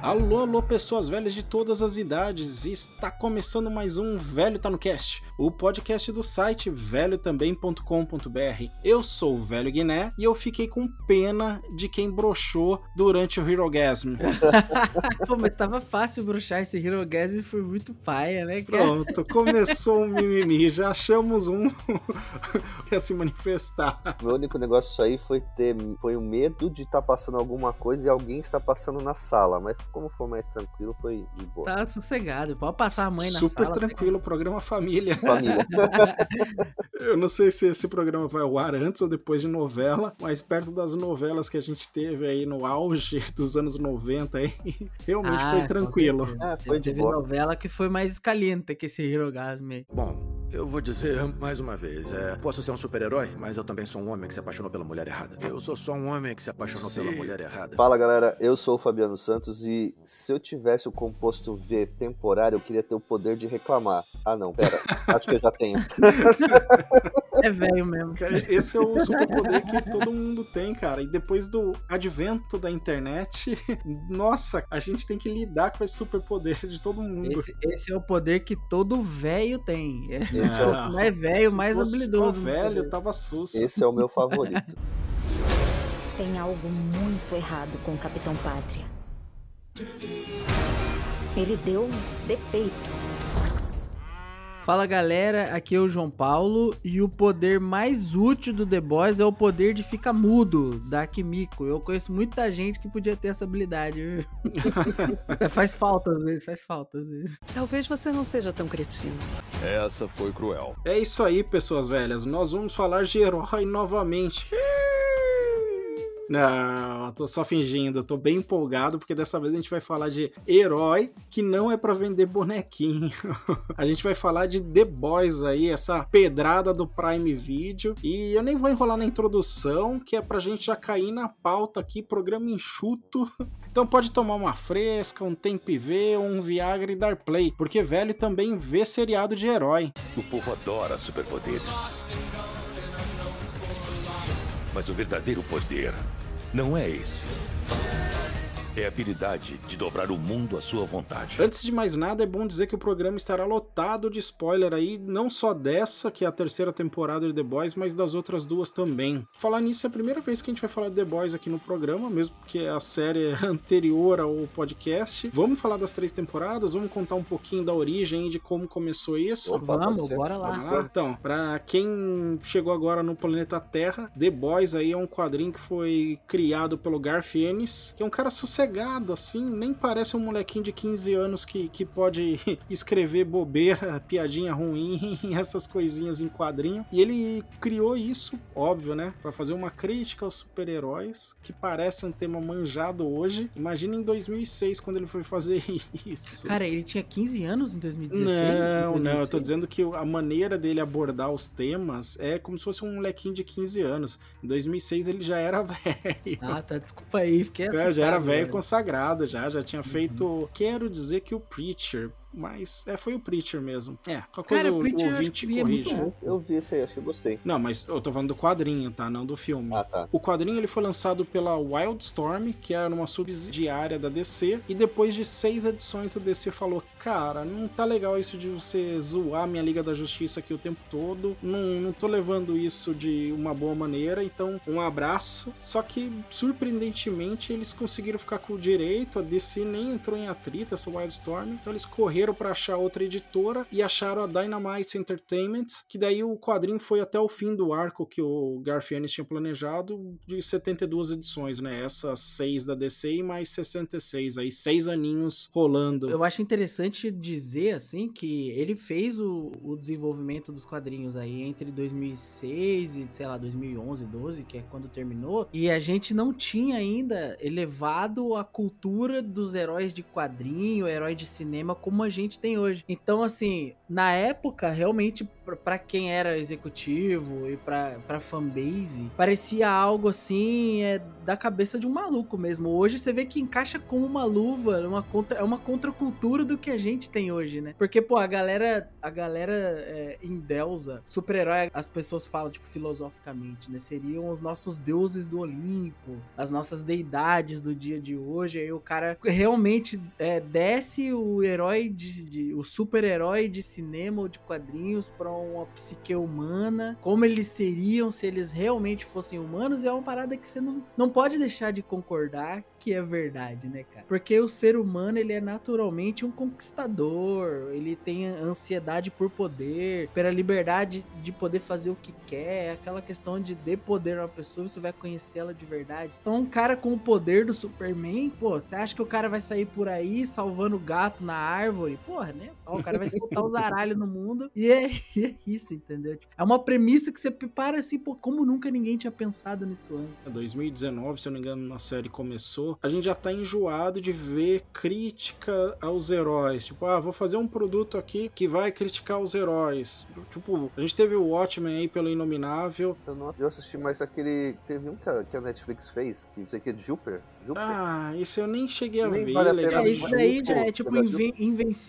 Alô, alô, pessoas velhas de todas as idades. Está começando mais um Velho Tá no Cast, o podcast do site velhotambém.com.br. Eu sou o Velho Guiné e eu fiquei com pena de quem broxou durante o Herogasm. Pô, mas tava fácil broxar esse Herogasm foi muito paia, né? Cara? Pronto, começou o mimimi, já achamos um que ia se manifestar. O único negócio disso aí foi ter foi o medo de estar tá passando alguma coisa e alguém está passando na sala, mas como for mais tranquilo, foi de boa. Tá sossegado, pode passar a mãe na Super sala. Super tranquilo, programa família. Família. Eu não sei se esse programa vai ao ar antes ou depois de novela, mas perto das novelas que a gente teve aí no auge dos anos 90 aí, realmente ah, foi tranquilo. Ah, foi de teve novela que foi mais caliente que esse Hirogasm aí. Bom, eu vou dizer mais uma vez, é, posso ser um super-herói, mas eu também sou um homem que se apaixonou pela mulher errada. Eu sou só um homem que se apaixonou Sim. pela mulher errada. Fala galera, eu sou o Fabiano Santos e se eu tivesse o composto V temporário, eu queria ter o poder de reclamar. Ah não, pera, acho que eu já tenho. É velho mesmo. Cara, esse é o superpoder que todo mundo tem, cara. E depois do advento da internet, nossa, a gente tem que lidar com esse superpoder de todo mundo. Esse, esse é o poder que todo velho tem. Esse é o... mais velho, mais fosse habilidoso. Velho, tava sus. Esse é o meu favorito. Tem algo muito errado com o Capitão Pátria. Ele deu um defeito. Fala galera, aqui é o João Paulo e o poder mais útil do The Boys é o poder de ficar mudo, da Kimiko. Eu conheço muita gente que podia ter essa habilidade. faz falta às vezes, faz falta às vezes. Talvez você não seja tão cretino. Essa foi cruel. É isso aí, pessoas velhas. Nós vamos falar de herói novamente. Não, tô só fingindo, tô bem empolgado porque dessa vez a gente vai falar de herói que não é para vender bonequinho. a gente vai falar de The Boys aí, essa pedrada do Prime Video. E eu nem vou enrolar na introdução, que é pra gente já cair na pauta aqui, programa enxuto. Então pode tomar uma fresca, um tempo ver, um Viagra e dar play, porque velho também vê seriado de herói. O povo adora superpoderes. Mas o verdadeiro poder não é esse. É a habilidade de dobrar o mundo à sua vontade. Antes de mais nada, é bom dizer que o programa estará lotado de spoiler aí, não só dessa, que é a terceira temporada de The Boys, mas das outras duas também. Falar nisso é a primeira vez que a gente vai falar de The Boys aqui no programa, mesmo porque é a série anterior ao podcast. Vamos falar das três temporadas, vamos contar um pouquinho da origem de como começou isso. Opa, vamos, bora lá. Vamos lá. Então, pra quem chegou agora no planeta Terra, The Boys aí é um quadrinho que foi criado pelo Garth Ennis, que é um cara sossegado assim, nem parece um molequinho de 15 anos que, que pode escrever bobeira, piadinha ruim, essas coisinhas em quadrinho. E ele criou isso, óbvio, né, para fazer uma crítica aos super-heróis, que parece um tema manjado hoje. Imagina em 2006 quando ele foi fazer isso. Cara, ele tinha 15 anos em 2016? Não, 2016? não, eu tô dizendo que a maneira dele abordar os temas é como se fosse um molequinho de 15 anos. Em 2006 ele já era velho. Ah, tá, desculpa aí, fiquei é, Já era velho consagrado já, já tinha feito. Uhum. Quero dizer que o Preacher mas é, foi o Preacher mesmo. É, qualquer coisa Cara, o, Preacher o ouvinte eu corrige. É, eu vi esse aí, acho que eu gostei. Não, mas eu tô falando do quadrinho, tá? Não do filme. Ah, tá. O quadrinho ele foi lançado pela Wildstorm, que era uma subsidiária da DC, e depois de seis edições a DC falou: Cara, não tá legal isso de você zoar minha Liga da Justiça aqui o tempo todo, não, não tô levando isso de uma boa maneira, então um abraço. Só que, surpreendentemente, eles conseguiram ficar com o direito, a DC nem entrou em atrito, essa Wildstorm, então eles correram para achar outra editora e acharam a Dynamite Entertainment, que daí o quadrinho foi até o fim do arco que o Garth Ennis tinha planejado de 72 edições, né? Essas seis da DC e mais 66, aí seis aninhos rolando. Eu acho interessante dizer, assim, que ele fez o, o desenvolvimento dos quadrinhos aí entre 2006 e, sei lá, 2011, 12, que é quando terminou, e a gente não tinha ainda elevado a cultura dos heróis de quadrinho, herói de cinema como a a gente tem hoje. Então, assim, na época, realmente, para quem era executivo e pra, fanbase, parecia algo assim, é, da cabeça de um maluco mesmo. Hoje você vê que encaixa como uma luva, uma contra, é uma contracultura do que a gente tem hoje, né? Porque, pô, a galera, a galera é, endeusa, super-herói, as pessoas falam, tipo, filosoficamente, né? Seriam os nossos deuses do Olimpo, as nossas deidades do dia de hoje. Aí o cara realmente é, desce o herói de, de o super-herói de cinema ou de quadrinhos pra uma psique humana, como eles seriam se eles realmente fossem humanos, é uma parada que você não, não pode deixar de concordar que é verdade, né, cara? Porque o ser humano, ele é naturalmente um conquistador, ele tem ansiedade por poder, pela liberdade de poder fazer o que quer, é aquela questão de dê poder a uma pessoa, você vai conhecer ela de verdade. Então, um cara com o poder do Superman, pô, você acha que o cara vai sair por aí salvando o gato na árvore? Porra, né? O cara vai soltar os aralhos no mundo e é, e é isso, entendeu? Tipo, é uma premissa que você para assim, pô, como nunca ninguém tinha pensado nisso antes. 2019, se eu não me engano, a série começou, a gente já tá enjoado de ver crítica aos heróis. Tipo, ah, vou fazer um produto aqui que vai criticar os heróis. Tipo, a gente teve o Watchmen aí pelo Inominável. Eu não eu assisti mais aquele. Teve um que a, que a Netflix fez, que não sei o que, de Jupiter. Jupiter. Ah, isso eu nem cheguei a Nem ver. vale a É, isso daí já é tipo Invi-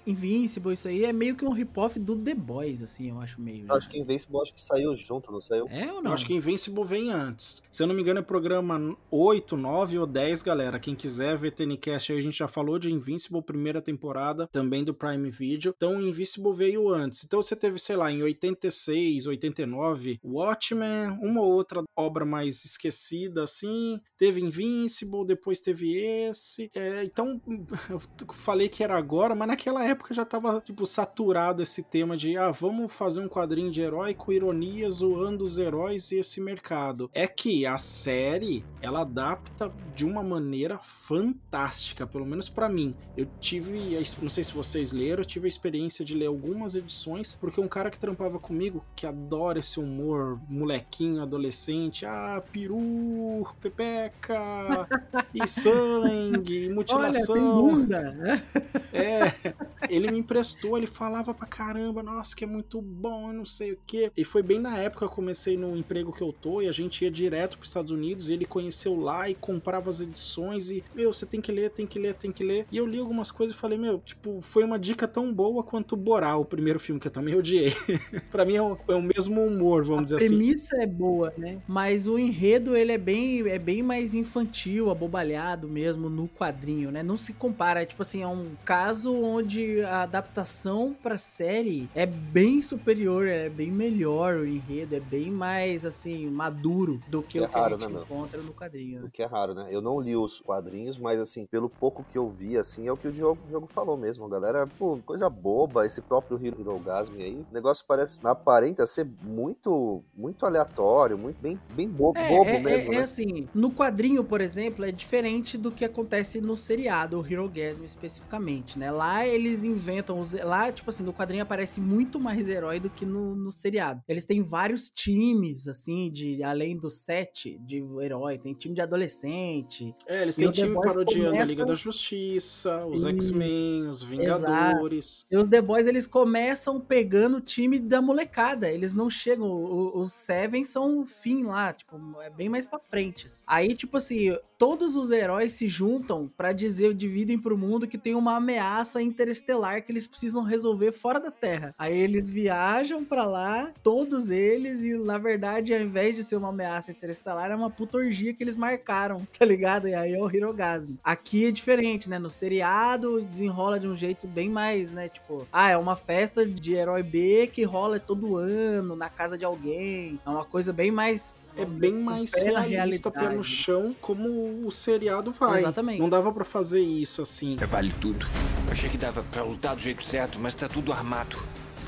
Invincible, isso aí é meio que um rip-off do The Boys, assim, eu acho meio. Eu acho que Invincible acho que saiu junto, não saiu? É ou não? Eu acho que Invincible vem antes. Se eu não me engano, é programa 8, 9 ou 10, galera. Quem quiser ver TNCast aí, a gente já falou de Invincible, primeira temporada, também do Prime Video. Então, Invincible veio antes. Então, você teve, sei lá, em 86, 89, Watchmen, uma ou outra obra mais esquecida, assim. Teve Invincible, depois teve esse. É, então, eu falei que era agora, mas naquela época já tava, tipo, saturado esse tema de, ah, vamos fazer um quadrinho de herói com ironia zoando os heróis e esse mercado. É que a série, ela adapta de uma maneira fantástica, pelo menos pra mim. Eu tive, não sei se vocês leram, eu tive a experiência de ler algumas edições, porque um cara que trampava comigo, que adora esse humor molequinho, adolescente, ah, peru, pepeca, e sangue, e Olha, mutilação. tem bunda. É, ele me emprestou, ele falava pra caramba, nossa, que é muito bom, não sei o quê. E foi bem na época que eu comecei no emprego que eu tô, e a gente ia direto pros Estados Unidos, e ele conheceu lá e comprava as edições, e, meu, você tem que ler, tem que ler, tem que ler. E eu li algumas coisas e falei, meu, tipo, foi uma dica tão boa quanto Borá, o primeiro filme que eu também odiei. pra mim é o, é o mesmo humor, vamos dizer A assim. premissa é boa, né? Mas o enredo, ele é bem, é bem mais infantil, abobalhado mesmo no quadrinho, né? Não se compara, tipo assim, é um caso onde a adaptação pra série é bem superior, é bem melhor o enredo, é bem mais, assim, maduro do que É o que a raro, gente né, encontra no quadrinho, né? O que é raro, né? Eu não li os quadrinhos, mas assim, pelo pouco que eu vi, assim, é o que o Diogo, o Diogo falou mesmo. A galera, pô, coisa boba, esse próprio Hero Hirogasm aí. O negócio parece, aparenta ser muito, muito aleatório, muito bem, bem bo- bobo é, mesmo, é, né? é assim, no quadrinho, por exemplo, é diferente do que acontece no seriado, o Herogasm especificamente, né? Lá eles inventam, os, lá, tipo assim, no quadrinho aparece muito mais herói do que no, no seriado. Eles têm vários times, assim, de além do set de herói, tem time de adolescente. É, eles têm time Boys parodiando a começa- Liga da Justiça, os. X-Men, os Vingadores. E os The Boys, eles começam pegando o time da molecada. Eles não chegam. o- Os Seven são o fim lá, tipo, é bem mais pra frente. Aí, tipo assim, todos os heróis se juntam pra dizer, dividem pro mundo que tem uma ameaça interestelar que eles precisam resolver fora da Terra. Aí eles viajam pra lá, todos eles, e na verdade, ao invés de ser uma ameaça interestelar, é uma puta orgia que eles marcaram, tá ligado? E aí é o Hirogasm. Aqui é diferente, né? No seriado desenrola de um jeito bem mais, né? Tipo, ah, é uma festa de herói B que rola todo ano na casa de alguém. É uma coisa bem mais. É vamos bem mais realista, pé no chão, como o seriado vai. Exatamente. Não dava pra fazer isso assim. Vale tudo. Achei que dava pra lutar do jeito certo, mas tá tudo armado.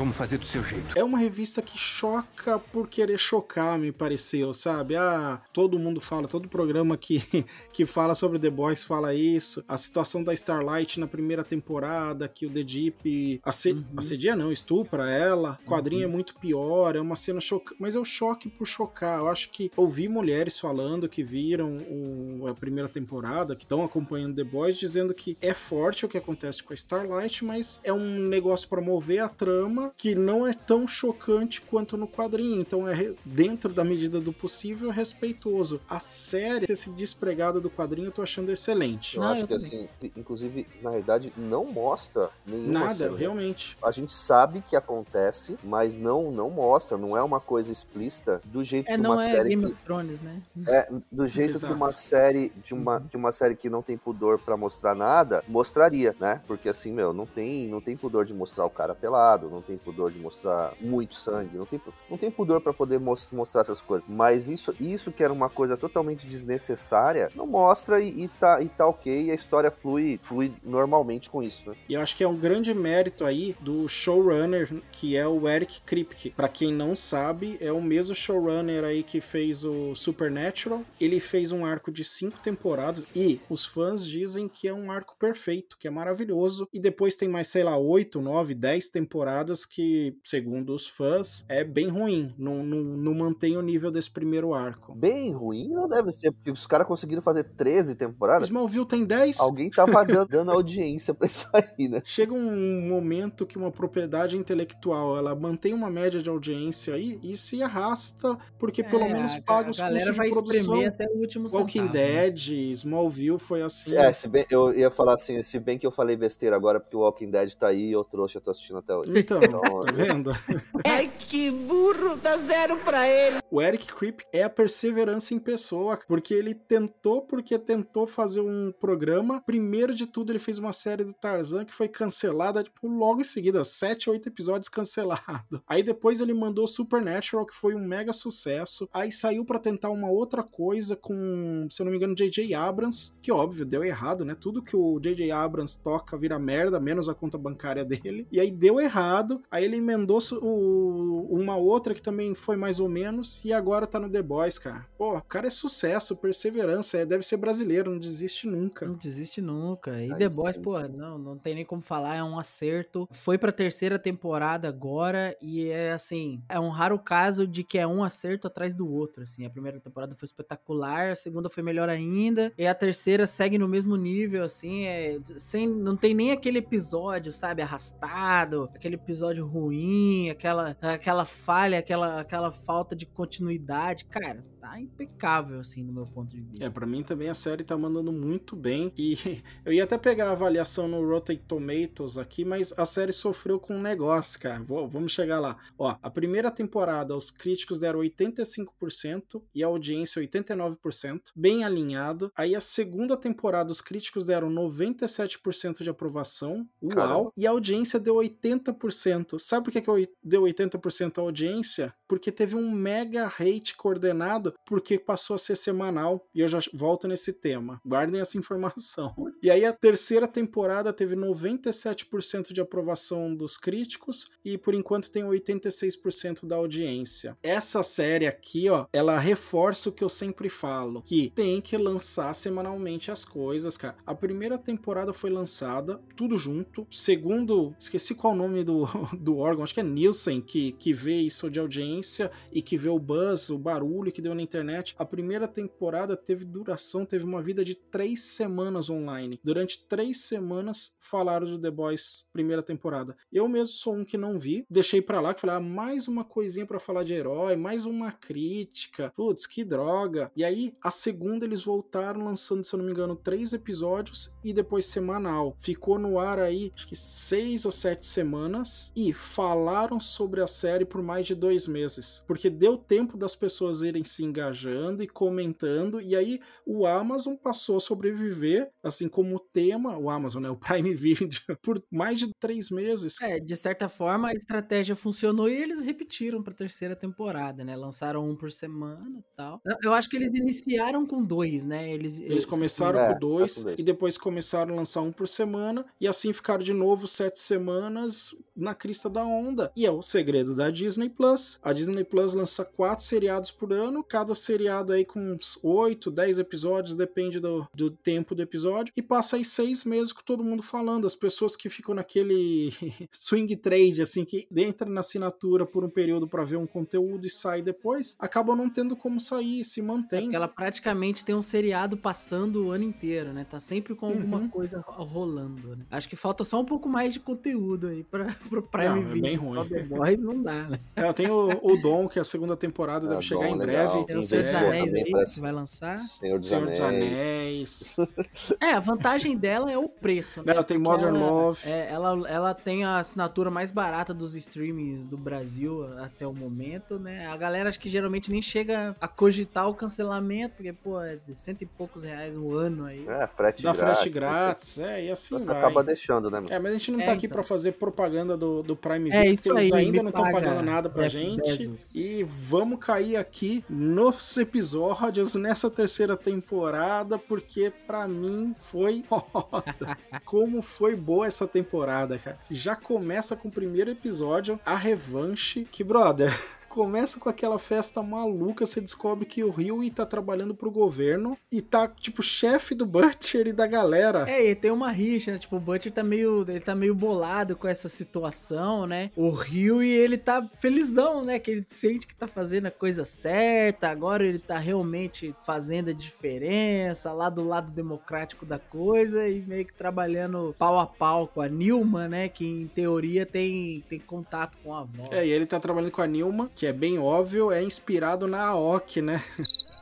Vamos fazer do seu jeito. É uma revista que choca por querer chocar, me pareceu, sabe? Ah, todo mundo fala, todo programa que, que fala sobre The Boys fala isso. A situação da Starlight na primeira temporada, que o The Deep asse uhum. assedia não, estupra ela. O quadrinho uhum. é muito pior, é uma cena chocante. Mas é o choque por chocar. Eu acho que ouvi mulheres falando que viram o, a primeira temporada, que estão acompanhando The Boys, dizendo que é forte o que acontece com a Starlight, mas é um negócio para mover a trama que não é tão chocante quanto no quadrinho. Então é dentro da medida do possível respeitoso. A série ter se despregado do quadrinho eu tô achando excelente. Eu não, acho eu que também. assim, inclusive, na verdade, não mostra nenhuma Nada, cena. realmente. A gente sabe que acontece, mas não não mostra, não é uma coisa explícita do jeito é, que uma é série Game que of Thrones, né? é do jeito Exato. que uma série de uma uhum. que uma série que não tem pudor para mostrar nada mostraria, né? Porque assim, meu, não tem não tem pudor de mostrar o cara pelado, não tem pudor de mostrar muito sangue, não tem não tem pudor para poder mostrar essas coisas. Mas isso isso que era uma coisa totalmente desnecessária, não mostra e, e tá e tá OK, e a história flui flui normalmente com isso, né? E eu acho que é um grande mérito aí do showrunner, que é o Eric Kripke. Para quem não sabe, é o mesmo showrunner aí que fez o Supernatural. Ele fez um arco de cinco temporadas e os fãs dizem que é um arco perfeito, que é maravilhoso. E depois tem mais, sei lá, oito, nove, dez temporadas que, segundo os fãs, é bem ruim. Não, não, não mantém o nível desse primeiro arco. Bem ruim não deve ser, porque os caras conseguiram fazer 13 temporadas. Smallville tem 10. Alguém tava dando, dando audiência pra isso aí, né? Chega um momento que uma propriedade intelectual ela mantém uma média de audiência aí e se arrasta, porque é, pelo menos paga os custos de produção. Até o último Walking centavo, né? Dead, Smallville foi assim. É, se bem, eu ia falar assim, se bem que eu falei besteira agora, porque o Walking Dead tá aí e eu trouxe, eu tô assistindo até hoje. Então, então tá vendo? Ai, que burro, dá zero pra ele. O Eric Krip é a perseverança em pessoa, porque ele tentou, porque tentou fazer um programa. Primeiro de tudo, ele fez uma série do Tarzan que foi cancelada, tipo, logo em seguida, sete, oito episódios cancelado. Aí depois ele mandou Supernatural, que foi um mega sucesso. Aí saiu para tentar uma outra coisa com, se eu não me engano, J.J. Abrams, que óbvio, deu errado, né? Tudo que o J.J. Abrams toca vira merda, menos a conta bancária dele. E aí deu errado. Aí ele emendou o, uma outra que também foi mais ou menos. E agora tá no The Boys, cara. Pô, o cara é sucesso, perseverança. É, deve ser brasileiro, não desiste nunca. Não desiste nunca. E aí The Boys, sim. pô, não, não tem nem como falar, é um acerto. Foi pra terceira temporada agora e é assim, é um raro caso de que é um acerto atrás do outro, assim. A primeira temporada foi espetacular, a segunda foi melhor ainda, e a terceira segue no mesmo nível, assim, é, sem, não tem nem aquele episódio, sabe, arrastado, aquele episódio ruim, aquela, aquela falha, aquela, aquela falta de continuidade, cara, tá impecável, assim, no meu ponto de vista. É, pra mim também a série tá mandando muito bem. E eu ia até pegar a avaliação no Rotten Tomatoes aqui, mas a série sofreu com um negócio, cara. Vou, vamos chegar lá. Ó, a primeira temporada, os críticos deram 85% e a audiência 89%, bem alinhado. Aí a segunda temporada, os críticos deram 97% de aprovação. Uau! Caramba. E a audiência deu 80%. Sabe por que, que deu 80% a audiência? Porque teve um mega hate coordenado porque passou a ser semanal e eu já volto nesse tema. Guardem essa informação. E aí a terceira temporada teve 97% de aprovação dos críticos e por enquanto tem 86% da audiência. Essa série aqui, ó, ela reforça o que eu sempre falo, que tem que lançar semanalmente as coisas, cara. A primeira temporada foi lançada tudo junto. Segundo, esqueci qual o nome do, do órgão, acho que é Nielsen que que vê isso de audiência e que vê o buzz, o barulho que deu na internet. A primeira temporada teve duração, teve uma vida de três semanas online. Durante três semanas falaram do The Boys primeira temporada. Eu mesmo sou um que não vi, deixei para lá, que falei, ah, mais uma coisinha para falar de herói, mais uma crítica. Putz, que droga. E aí, a segunda eles voltaram lançando, se eu não me engano, três episódios e depois semanal. Ficou no ar aí, acho que seis ou sete semanas e falaram sobre a série por mais de dois meses. Porque deu tempo das pessoas irem se engajando e comentando, e aí o Amazon passou a sobreviver, assim, como tema, o Amazon, né, o Prime Video, por mais de três meses. É, de certa forma a estratégia funcionou e eles repetiram pra terceira temporada, né? Lançaram um por semana e tal. Eu- acho que eles iniciaram com dois, né? Eles, Eles começaram É, com dois com dois. e depois começaram a lançar um por semana e assim ficaram de novo sete semanas na crista da onda. E é o segredo da Disney Plus. A Disney Plus lança quatro seriados por ano, cada seriado aí com uns oito, dez episódios, depende do, do tempo do episódio, e passa aí seis meses com todo mundo falando. As pessoas que ficam naquele swing trade, assim, que entra na assinatura por um período para ver um conteúdo e sai depois, acabam não tendo como sair, se É mantém. porque ela praticamente tem um seriado passando o ano inteiro, né? Tá sempre com alguma Uhum. coisa ro- rolando, né? Acho que falta só um pouco mais de conteúdo aí pra, pro Prime Não, é bem Só ruim. The Boys não dá, né? É, tem o, o Dom, que é a segunda temporada, deve Ah, chegar Dom, em legal. breve. Tem o Senhor dos Anéis aí que vai lançar. Senhor dos Senhor dos Anéis. Anéis. É, a vantagem dela é o preço, né? Ela tem Modern ela- Love. É, ela, ela tem a assinatura mais barata dos streamings do Brasil até o momento, né? A galera acho que geralmente nem chega a cogitar o cancelamento, porque, pô, é de cento e poucos reais um ano aí. É, frete Da grátis. frete grátis, é, e assim Você vai. acaba deixando, né, mano? É, mas a gente não É, tá aqui então. pra fazer propaganda do, do Prime É, Video, isso porque eles aí, ainda não estão paga, pagando nada pra gente. Bezos. E vamos cair aqui nos episódios nessa terceira temporada, porque pra mim foi foda. Como foi boa essa temporada, cara. Já começa com o primeiro episódio, a revanche, que, brother. Começa com aquela festa maluca, você descobre que o Rio tá trabalhando pro governo e tá, tipo, chefe do Butcher e da galera. É, e tem uma rixa, né? Tipo, o Butcher tá meio, ele tá meio bolado com essa situação, né? O Rio e ele tá felizão, né? Que ele sente que tá fazendo a coisa certa, agora ele tá realmente fazendo a diferença, lá do lado democrático da coisa e meio que trabalhando pau a pau com a Nilma, né? Que em teoria tem, tem contato com a avó. É, e ele tá trabalhando com a Nilma, que é bem óbvio, é inspirado na Aoki, né?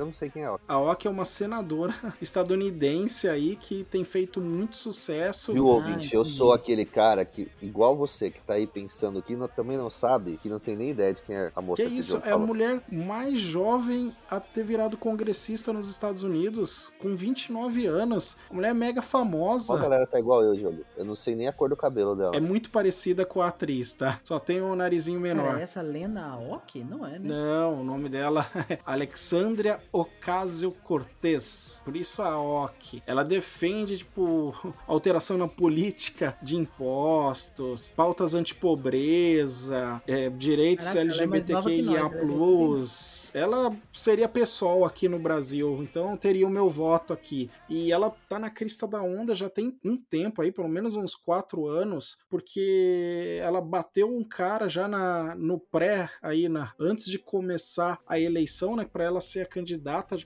Eu não sei quem é. A Aoki é uma senadora estadunidense aí que tem feito muito sucesso. Viu, ouvinte? Eu entendi. sou aquele cara que, igual você, que tá aí pensando que não- também não sabe, que não tem nem ideia de quem é a moça Que que isso, é a mulher mais jovem a ter virado congressista nos Estados Unidos, com 29 anos. A mulher é mega Ó, a famosa. galera tá igual eu, Diogo. Eu não sei nem a cor do cabelo dela. É muito parecida com a atriz, tá? Só tem um narizinho menor. Cara, essa Lena Aoki? Não é, né? Não, o nome dela é Alexandria Ocasio-Cortez. Por isso a Aoki. Ela defende, tipo, alteração na política de impostos, pautas antipobreza, é, direitos Caraca, ela é LGBTQIA+. nós, ela ela seria pessoal aqui no Brasil, então teria o meu voto aqui. E ela tá na crista da onda já tem um tempo aí, pelo menos uns quatro anos, porque ela bateu um cara já na, no pré, aí na, antes de começar a eleição, né, para ela ser a candidata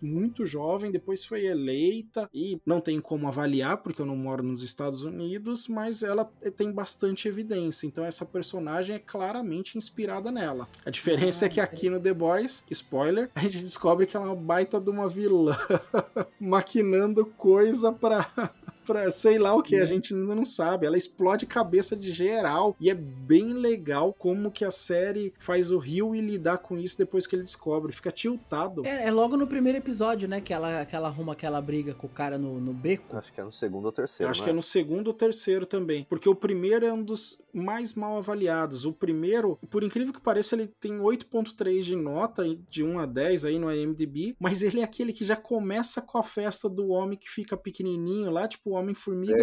muito jovem, depois foi eleita e não tem como avaliar porque eu não moro nos Estados Unidos, mas ela tem bastante evidência. Então essa personagem é claramente inspirada nela. A diferença Ah, é que aqui no The Boys, spoiler, a gente descobre que ela é uma baita de uma vilã maquinando coisa pra pra sei lá o que, a gente ainda não sabe. Ela explode cabeça de geral e é bem legal como que a série faz o Rio e lidar com isso depois que ele descobre. Fica tiltado. É, é logo no primeiro episódio, né? Que ela, que ela arruma aquela briga com o cara no, no beco. Acho que é no segundo ou Eu terceiro, acho né? que é no segundo ou terceiro também. Porque o primeiro é um dos mais mal avaliados. O primeiro, por incrível que pareça, ele tem 8.3 de nota, de 1 a 10 aí no IMDb. Mas ele é aquele que já começa com a festa do homem que fica pequenininho lá, tipo Homem-Formiga.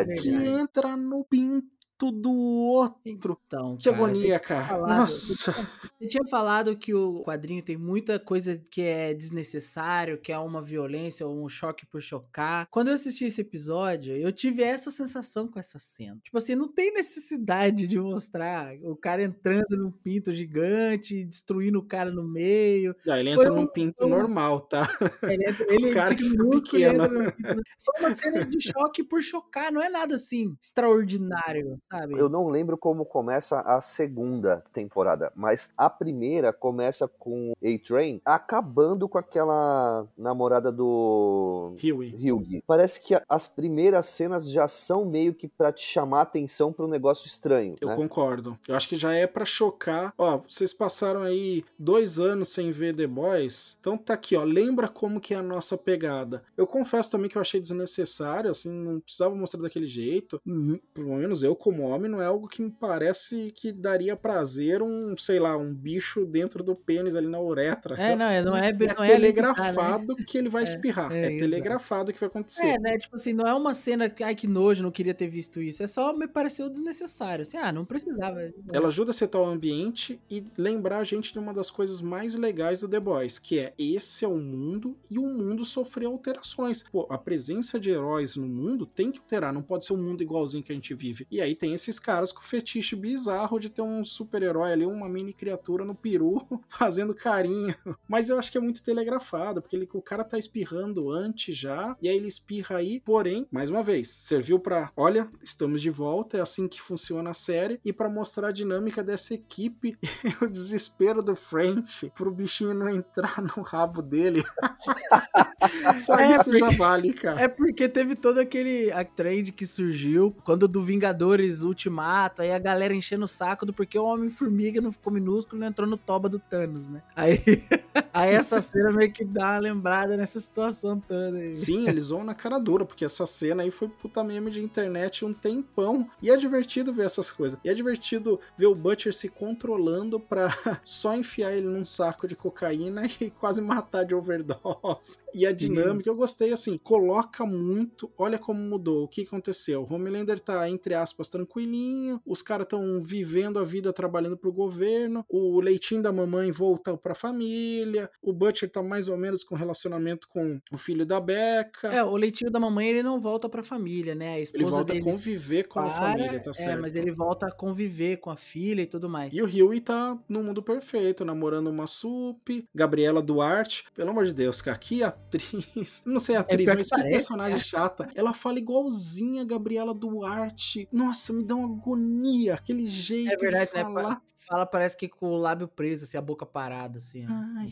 E que entra no pinto do outro. Então, Que cara, agonia, você cara. falado- Nossa. Você tinha falado que o quadrinho tem muita coisa que é desnecessário, que é uma violência ou um choque por chocar. Quando eu assisti esse episódio, eu tive essa sensação com essa cena. Tipo assim, não tem necessidade de mostrar o cara entrando num pinto gigante, destruindo o cara no meio. Ah, ele Foi entra um- num pinto um- normal, tá? Ele, entra- ele cara fica que e pequeno. entra no pinto. Foi uma cena de choque por chocar, não é nada assim extraordinário. Sabe? Eu não lembro como começa a segunda temporada, mas a primeira começa com A-Train acabando com aquela namorada do. Hyugi. Parece que as primeiras cenas já são meio que pra te chamar a atenção pra um negócio estranho, Eu né? concordo. Eu acho que já é pra chocar. Ó, vocês passaram aí dois anos sem ver The Boys. Então tá aqui, ó. Lembra como que é a nossa pegada. Eu confesso também que eu achei desnecessário, assim, não precisava mostrar daquele jeito. Hum, Pelo menos eu, como homem, não é algo que me parece que daria prazer um, sei lá, um bicho dentro do pênis ali na uretra. É, não, é- não é, É não é tá, né? telegrafado que ele vai espirrar. é, É, telegrafado que vai acontecer. É, né? Tipo assim, não é uma cena que, ai, que nojo, não queria ter visto isso. É só me pareceu desnecessário. Assim, ah, não precisava. Ela ajuda a setar o ambiente e lembrar a gente de uma das coisas mais legais do The Boys, que é esse é o mundo e o mundo sofreu alterações. Pô, a presença de heróis no mundo tem que alterar, não pode ser um mundo igualzinho que a gente vive. E aí tem esses caras com fetiche bizarro de ter um super-herói ali, uma mini criatura no peru fazendo carinho. Mas eu acho que é muito telegrafado, porque ele, o cara tá espirrando antes já, e aí ele espirra aí, porém, mais uma vez, serviu pra, olha, estamos de volta, é assim que funciona a série, e pra mostrar a dinâmica dessa equipe e o desespero do French pro bichinho não entrar no rabo dele. Só É, isso porque- já vale, cara. É porque teve todo aquele a trend que surgiu quando do Vingadores Ultimato, aí a galera enchendo o saco do porque o Homem-Formiga não ficou minúsculo e não entrou no toba do Thanos, né? Aí, aí essa cena meio que dá uma lembrada nessa situação toda aí. Sim, eles vão na cara dura, porque essa cena aí foi puta meme de internet um tempão. E é divertido ver essas coisas. E é divertido ver o Butcher se controlando pra só enfiar ele num saco de cocaína e quase matar de overdose. E a Sim. dinâmica, eu gostei assim, coloca muito. Olha como mudou, o que aconteceu. O Homelander tá, entre aspas, tranquilinho, os caras estão vivendo a vida trabalhando pro governo, o leitinho da mamãe volta pra família, o Butcher tá mais ou menos com relacionamento com o filho da Becca. É, o leitinho da mamãe ele não volta pra família, né? A esposa Ele volta a conviver com a para, família, tá É, certo. mas ele volta a conviver com a filha e tudo mais. E o Huey tá no mundo perfeito, namorando uma sup, Gabriela Duarte. Pelo amor de Deus, cara, que atriz. Não sei a atriz, que mas que personagem chata. Ela fala igualzinha a Gabriela Duarte. Nossa, me dá uma agonia. Aquele jeito É verdade, de né? falar. Pa- Fala, parece que com o lábio preso, assim, a boca parada, assim. Ai,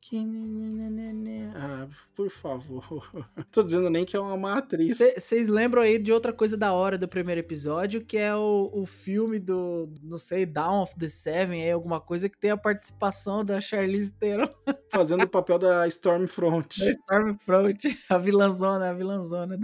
que nenenenene. Ah, por favor. Tô dizendo nem que é uma má atriz. Vocês lembram aí de outra coisa da hora do primeiro episódio, que é o, o filme do, não sei, Dawn of the Seven, aí alguma coisa que tem a participação da Charlize Theron Fazendo o papel da Stormfront. da Stormfront, a vilãzona, a vilãzona.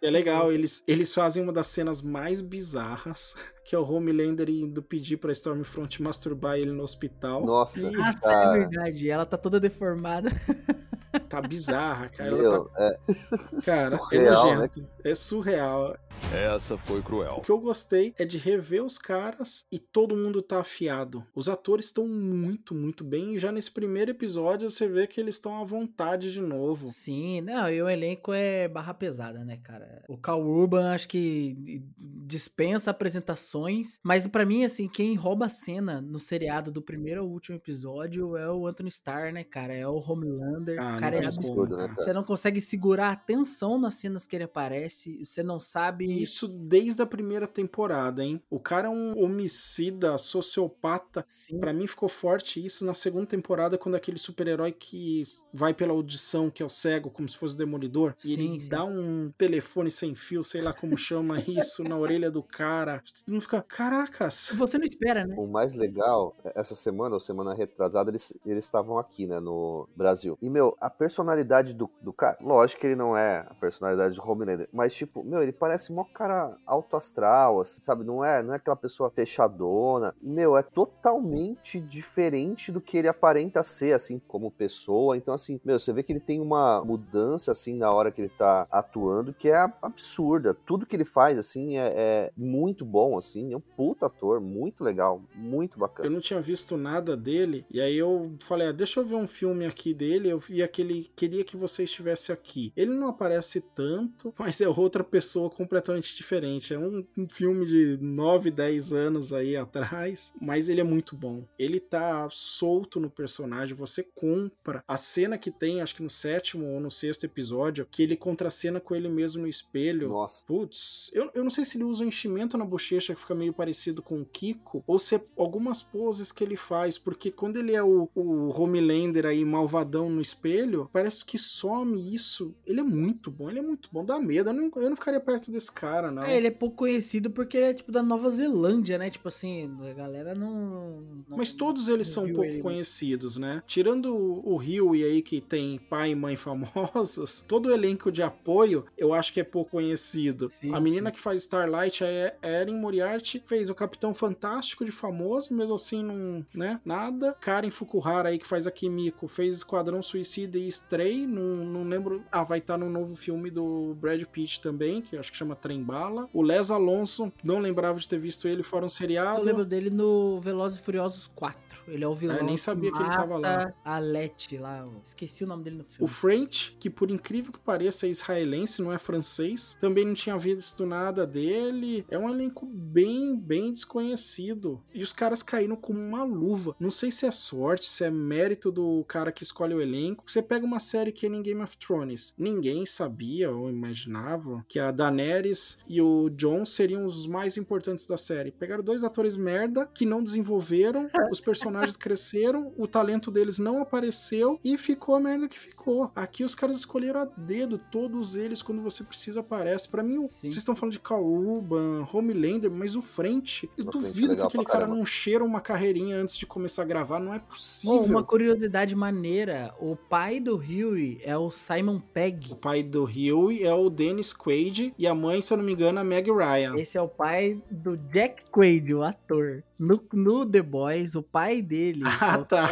É legal, eles, eles fazem uma das cenas mais bizarras, que é o Homelander indo pedir pra Stormfront masturbar ele no hospital. Nossa, E Nossa, é verdade, ela tá toda deformada. tá bizarra, cara. Ela Meu, tá, é cara, é surreal, né? nojento. É surreal. Essa foi cruel. O que eu gostei é de rever os caras e todo mundo tá afiado. Os atores estão muito, muito bem. E já nesse primeiro episódio você vê que eles estão à vontade de novo. Sim, não, e o elenco é barra pesada, né, cara? O Cal Urban acho que dispensa apresentações, mas pra mim, assim, quem rouba a cena no seriado do primeiro ao último episódio é o Anthony Starr, né, cara? É o Homelander. Ah, o cara não é absurdo. né, cara. Você não consegue segurar a atenção nas cenas que ele aparece, você não sabe. Isso desde a primeira temporada, hein? O cara é um homicida, sociopata. Sim, Pra mim ficou forte isso na segunda temporada, quando aquele super-herói que vai pela audição, que é o cego, como se fosse o demolidor, e Sim, ele sim. dá um telefone sem fio, sei lá como chama isso, na orelha do cara. Mundo fica, caracas! você não espera, né? O mais legal, essa semana, ou semana retrasada, eles eles estavam aqui, né, no Brasil. E, meu, a personalidade do, do cara, lógico que ele não é a personalidade do Homelander, mas, tipo, meu, ele parece mó cara alto astral, assim, sabe? Não é, não é aquela pessoa fechadona. E, meu, é totalmente diferente do que ele aparenta ser, assim, como pessoa. Então, assim, meu, você vê que ele tem uma mudança, assim, na hora que ele tá atuando, que é absurda. Tudo que ele faz, assim, é, é muito bom, assim. É um puta ator, muito legal, muito Eu bacana. não tinha visto nada dele, e aí eu falei, ah, deixa eu ver um filme aqui dele. Eu vi aquele ele queria que você estivesse aqui. Ele não aparece tanto, mas é outra pessoa completamente diferente. É um, um filme de 9, 10 anos aí atrás, mas ele é muito bom. Ele tá solto no personagem, você compra. A cena que tem, acho que no sétimo ou no sexto episódio, que ele contracena com ele mesmo no espelho. Nossa. Putz, eu, eu não sei se ele usa um enchimento na bochecha que fica meio parecido com o Kiko, ou se é algumas poses que ele faz, porque quando ele é o, o Homelander aí malvadão no espelho, parece que some isso. Ele é muito bom, ele é muito bom, dá medo. Eu não, eu não ficaria perto desse cara, não. É, ele é pouco conhecido porque ele é tipo da Nova Zelândia, né? Tipo assim, a galera não. não Mas todos eles são viu pouco ele. conhecidos, né? Tirando o Rio e aí que tem pai e mãe famosos, todo o elenco de apoio eu acho que é pouco conhecido. Sim, a menina sim. que faz Starlight é Erin Moriarty, fez o Capitão Fantástico de famoso, mesmo assim não, né? Nada. Karen Fukuhara aí que faz a Kimiko, fez Esquadrão Suicida e Stray, não, não lembro. Ah, vai estar no novo filme do Brad Pitt também, que acho que chama Trem Bala. O Les Alonso, não lembrava de ter visto ele fora um seriado. Eu lembro dele no Velozes e Furiosos 4. Ele é o vilão. Ah, eu nem sabia que ele tava lá. A lá. Esqueci o nome dele no O filme. French, que por incrível que pareça é israelense, não é francês, também não tinha visto nada dele. É um elenco bem, bem desconhecido. E os caras caíram como uma luva. Não sei se é sorte, se é mérito do cara que escolhe o elenco. Você pega uma série que é nem Game of Thrones. Ninguém sabia ou imaginava que a Daenerys e o Jon seriam os mais importantes da série. Pegaram dois atores merda que não desenvolveram, os personagens cresceram, o talento deles não apareceu e ficou a merda que ficou. Aqui os caras escolheram a dedo, todos eles, quando você precisa, aparece. Pra mim, Sim. vocês estão falando de Urban, Homelander, mas o French, eu duvido que aquele cara não cheira uma carreirinha antes de começar a gravar, não é Oh, possível. uma curiosidade maneira: o pai do Huey é o Simon Pegg. O pai do Huey é o Dennis Quaid e a mãe, se eu não me engano, é a Meg Ryan. Esse é o pai do Jack Quaid, o ator. No, no The Boys, o pai dele Ah, é o tá.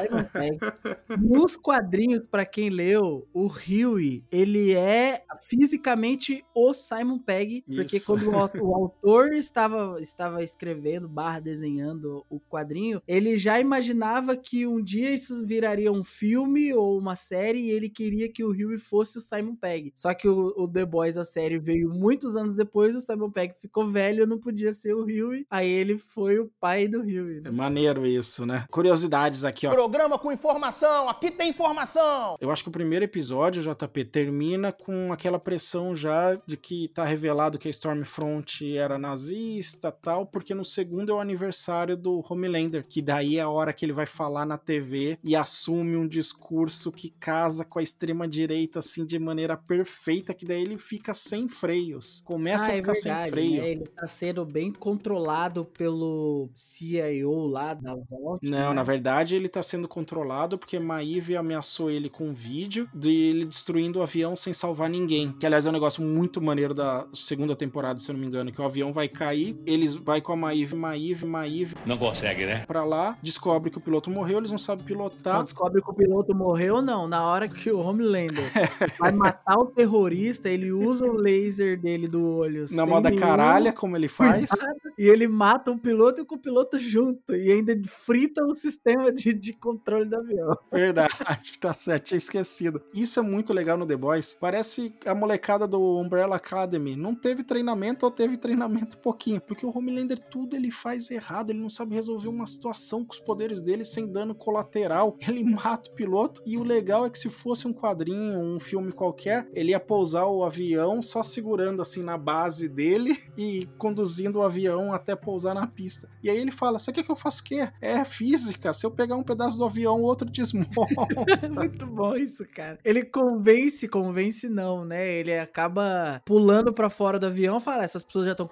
Nos quadrinhos, pra quem leu, o Huey, ele é fisicamente o Simon Pegg, porque Isso. quando o, o autor estava, estava escrevendo, barra desenhando o quadrinho, ele já imaginava que um dia isso viraria um filme ou uma série e ele queria que o Huey fosse o Simon Pegg. Só que o, o The Boys, a série, veio muitos anos depois, o Simon Pegg ficou velho, não podia ser o Huey, aí ele foi o pai do Huey. É né? maneiro isso, né? Curiosidades aqui, ó. Programa com informação, aqui tem informação. Eu acho que o primeiro episódio, JP, termina com aquela pressão já de que tá revelado que a Stormfront era nazista tal, porque no segundo é o aniversário do Homelander, que daí é a hora que ele vai falar na TV e assume um discurso que casa com a extrema direita assim de maneira perfeita, que daí ele fica sem freios. Começa Ah, a é ficar verdade, sem freio. né? Ele tá sendo bem controlado pelo CIO lá da Vault. Não, né? na verdade ele tá sendo controlado porque Maeve ameaçou ele com um vídeo de ele destruindo o avião sem salvar ninguém. Que aliás é um negócio muito maneiro da segunda temporada, se eu não me engano, que o avião vai cair, eles vai com a Maeve, Maeve, Maeve Não consegue, né? pra lá, descobre que o piloto morreu, eles não sabem Não pilotar. descobre que o piloto morreu, não. Na hora que o Homelander vai matar o terrorista, ele usa o laser dele do olho. Na moda nenhum caralha, como ele faz. E ele mata o piloto e o piloto junto. E ainda frita o sistema de, de controle do avião. Verdade, tá certo, tinha esquecido. Isso é muito legal no The Boys. Parece a molecada do Umbrella Academy. Não teve treinamento ou teve treinamento pouquinho. Porque o Homelander tudo ele faz errado. Ele não sabe resolver uma situação com os poderes dele sem dano colateral. Ele mata o piloto. E o legal é que se fosse um quadrinho, um filme qualquer, ele ia pousar o avião só segurando assim na base dele e conduzindo o avião até pousar na pista. E aí ele fala: Você quer que eu faça o quê? É física. Se eu pegar um pedaço do avião, o outro desmonta. Muito bom isso, cara. Ele convence, convence não, né? Ele acaba pulando pra fora do avião, fala, essas pessoas já estão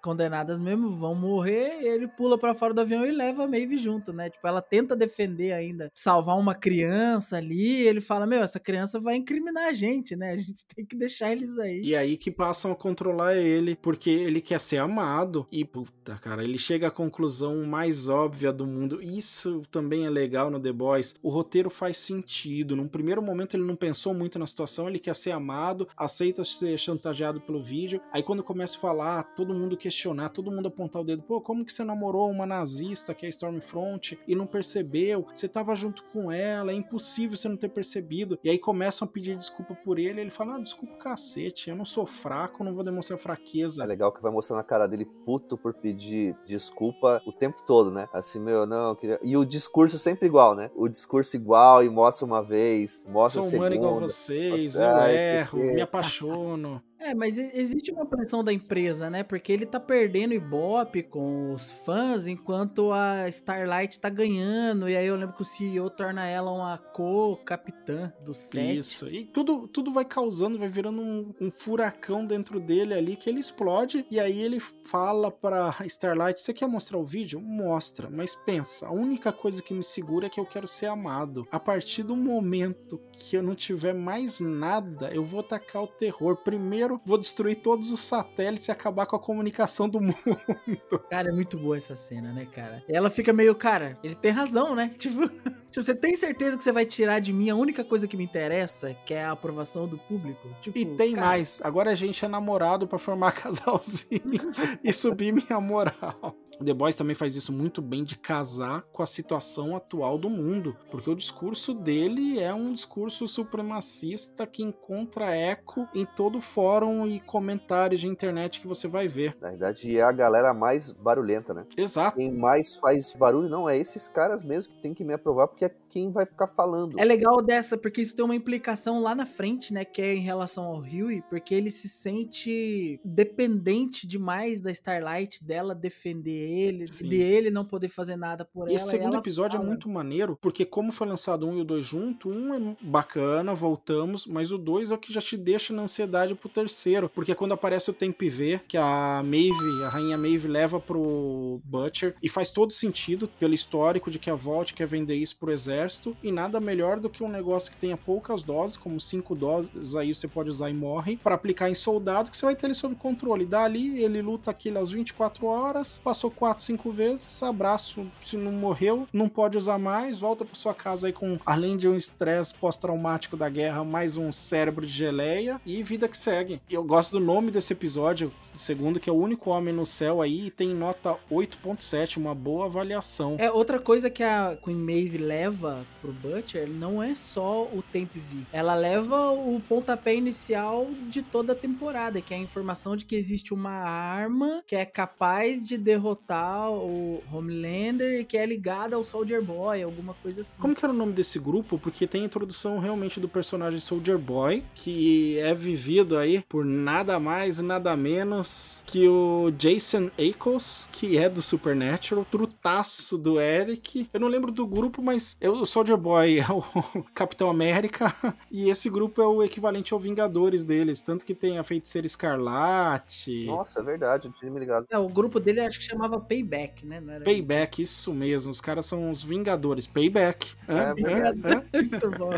condenadas mesmo, vão morrer, e ele pula pra fora do avião e leva a Maeve junto, né? Tipo, ela tenta defender ainda, salvar uma criança ali, ele fala, meu, essa criança vai incriminar a gente, né? A gente tem que deixar eles aí. E aí que passam a controlar ele, porque ele quer ser amado. E puta, cara, ele chega à conclusão mais óbvia do mundo. Isso também é legal no The Boys. O roteiro faz sentido. Num primeiro momento ele não pensou muito na situação, ele quer ser amado, aceita ser chantageado pelo vídeo. Aí quando começa a falar, todo mundo questionar, todo mundo apontar o dedo, pô, como que você namorou uma nazista que é Stormfront e não percebeu? Você tava junto com ela, é impossível você não ter percebido. E aí começam a pedir desculpa por ele. Ele fala: ah, desculpa cacete, eu não sou fraco, não vou demonstrar fraqueza. É legal que vai mostrando a cara dele puto por pedir desculpa o tempo todo, né? Assim, meu, não, eu queria... E o discurso sempre igual, né? O discurso igual e mostra uma vez, mostra Sou segunda. humano igual vocês, Ah, eu erro, me apaixono. É, mas existe uma pressão da empresa, né? Porque ele tá perdendo Ibope com os fãs, enquanto a Starlight tá ganhando. E aí eu lembro que o CEO torna ela uma co-capitã do set. Isso. E tudo, tudo vai causando, vai virando um, um furacão dentro dele ali que ele explode. E aí ele fala pra Starlight: Você quer mostrar o vídeo? Mostra. Mas pensa, a única coisa que me segura é que eu quero ser amado. A partir do momento que eu não tiver mais nada, eu vou atacar o terror. Primeiro, vou destruir todos os satélites e acabar com a comunicação do mundo. Cara, é muito boa essa cena, né, cara? E ela fica meio, cara, ele tem razão, né? Tipo, tipo, você tem certeza que você vai tirar de mim a única coisa que me interessa, que é a aprovação do público? Tipo, E tem cara, mais. Agora a gente é namorado pra formar casalzinho e subir minha moral. O The Boys também faz isso muito bem de casar com a situação atual do mundo, porque o discurso dele é um discurso supremacista que encontra eco em todo fórum e comentários de internet que você vai ver. Na verdade, é a galera mais barulhenta, né? Exato. Quem mais faz barulho não é esses caras mesmo que tem que me aprovar, porque é quem vai ficar falando. É legal dessa, porque isso tem uma implicação lá na frente, né? Que é em relação ao Huey, porque ele se sente dependente demais da Starlight, dela defender ele, Sim. de ele não poder fazer nada por E ela. esse segundo ela episódio é fala. muito maneiro, porque como foi lançado um e o dois junto, um é bacana, voltamos, mas o dois é o que já te deixa na ansiedade pro terceiro, porque quando aparece o Temp V, que a Maeve, a rainha Maeve leva pro Butcher, e faz todo sentido pelo histórico de que a Vault quer vender isso pro exército, e nada melhor do que um negócio que tenha poucas doses, como cinco doses, aí você pode usar e morre, para aplicar em soldado, que você vai ter ele sob controle. Dali, ele luta aquilo às 24 horas, passou 4, 5 vezes, abraço, se não morreu, não pode usar mais, volta pra sua casa aí com, além de um estresse pós-traumático da guerra, mais um cérebro de geleia e vida que segue. E Eu gosto do nome desse episódio, segundo, que é o único homem no céu aí, e tem nota 8.7, uma boa avaliação. É, outra coisa que a Queen Maeve leva pro Butcher não é só o Temp V. Ela leva o pontapé inicial de toda a temporada, que é a informação de que existe uma arma que é capaz de derrotar o Homelander e que é ligada ao Soldier Boy, alguma coisa assim. Como que era o nome desse grupo? Porque tem a introdução realmente do personagem Soldier Boy, que é vivido aí por nada mais e nada menos que o Jason Ackles, que é do Supernatural, trutaço do Eric. Eu não lembro do grupo, mas eu- o Soldier Boy é o Capitão América e esse grupo é o equivalente ao Vingadores deles, tanto que tem a Feiticeira Escarlate. Nossa, é verdade, não tinha me ligado. É, o grupo dele acho que chamava Payback, né? Não era Payback, isso mesmo. Os caras são os Vingadores. Payback. É? Hã? muito bom.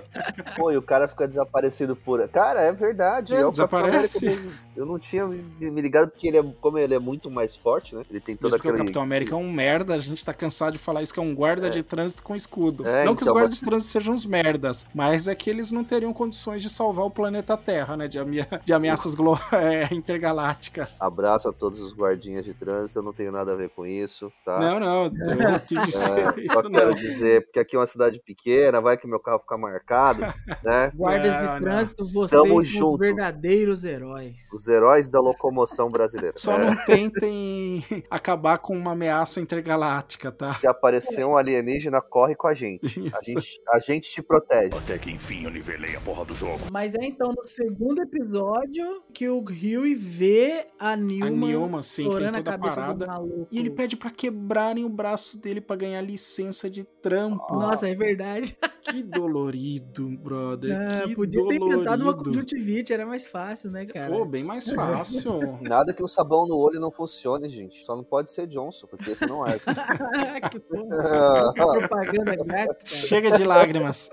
Pô, e o cara fica desaparecido por. Cara, é verdade. É, É, desaparece. Eu não tinha me ligado porque ele é, como ele é muito mais forte, né? Ele tem Mesmo porque o. Capitão América é um merda, a gente tá cansado de falar isso, que é um guarda de trânsito com escudo. É, não que os então, guardas de trânsito sejam uns merdas, mas é que eles não teriam condições de salvar o planeta Terra, né? De, amea- de ameaças glo- é, intergalácticas. Abraço a todos os guardinhas de trânsito, eu não tenho nada a ver com isso, tá? Não, não, eu quis dizer É, isso só quero não. dizer, porque aqui é uma cidade pequena, vai que meu carro fica marcado, né? Guardas Não, de não. trânsito, vocês Tamo são os junto. verdadeiros heróis. Os heróis da locomoção brasileira. Só É, não tentem acabar com uma ameaça intergaláctica, tá? Se aparecer um alienígena, corre com a gente. A gente, a gente te protege. Até que enfim eu nivelei a porra do jogo. Mas é então no segundo episódio que o Huey vê a A Nilma, Nilma, sim, que tem toda a cabeça parada. do maluco. E ele pede pra quebrarem o braço dele pra ganhar licença de trampo. Nossa, é verdade. Que dolorido, brother. Ah, que podia ter dolorido. inventado uma conjuntivite, era mais fácil, né, cara? Pô, bem mais fácil. Nada que um sabão no olho não funcione, gente. Só não pode ser Johnson, porque esse não é. que porra. propaganda grátis, cara. Chega de lágrimas.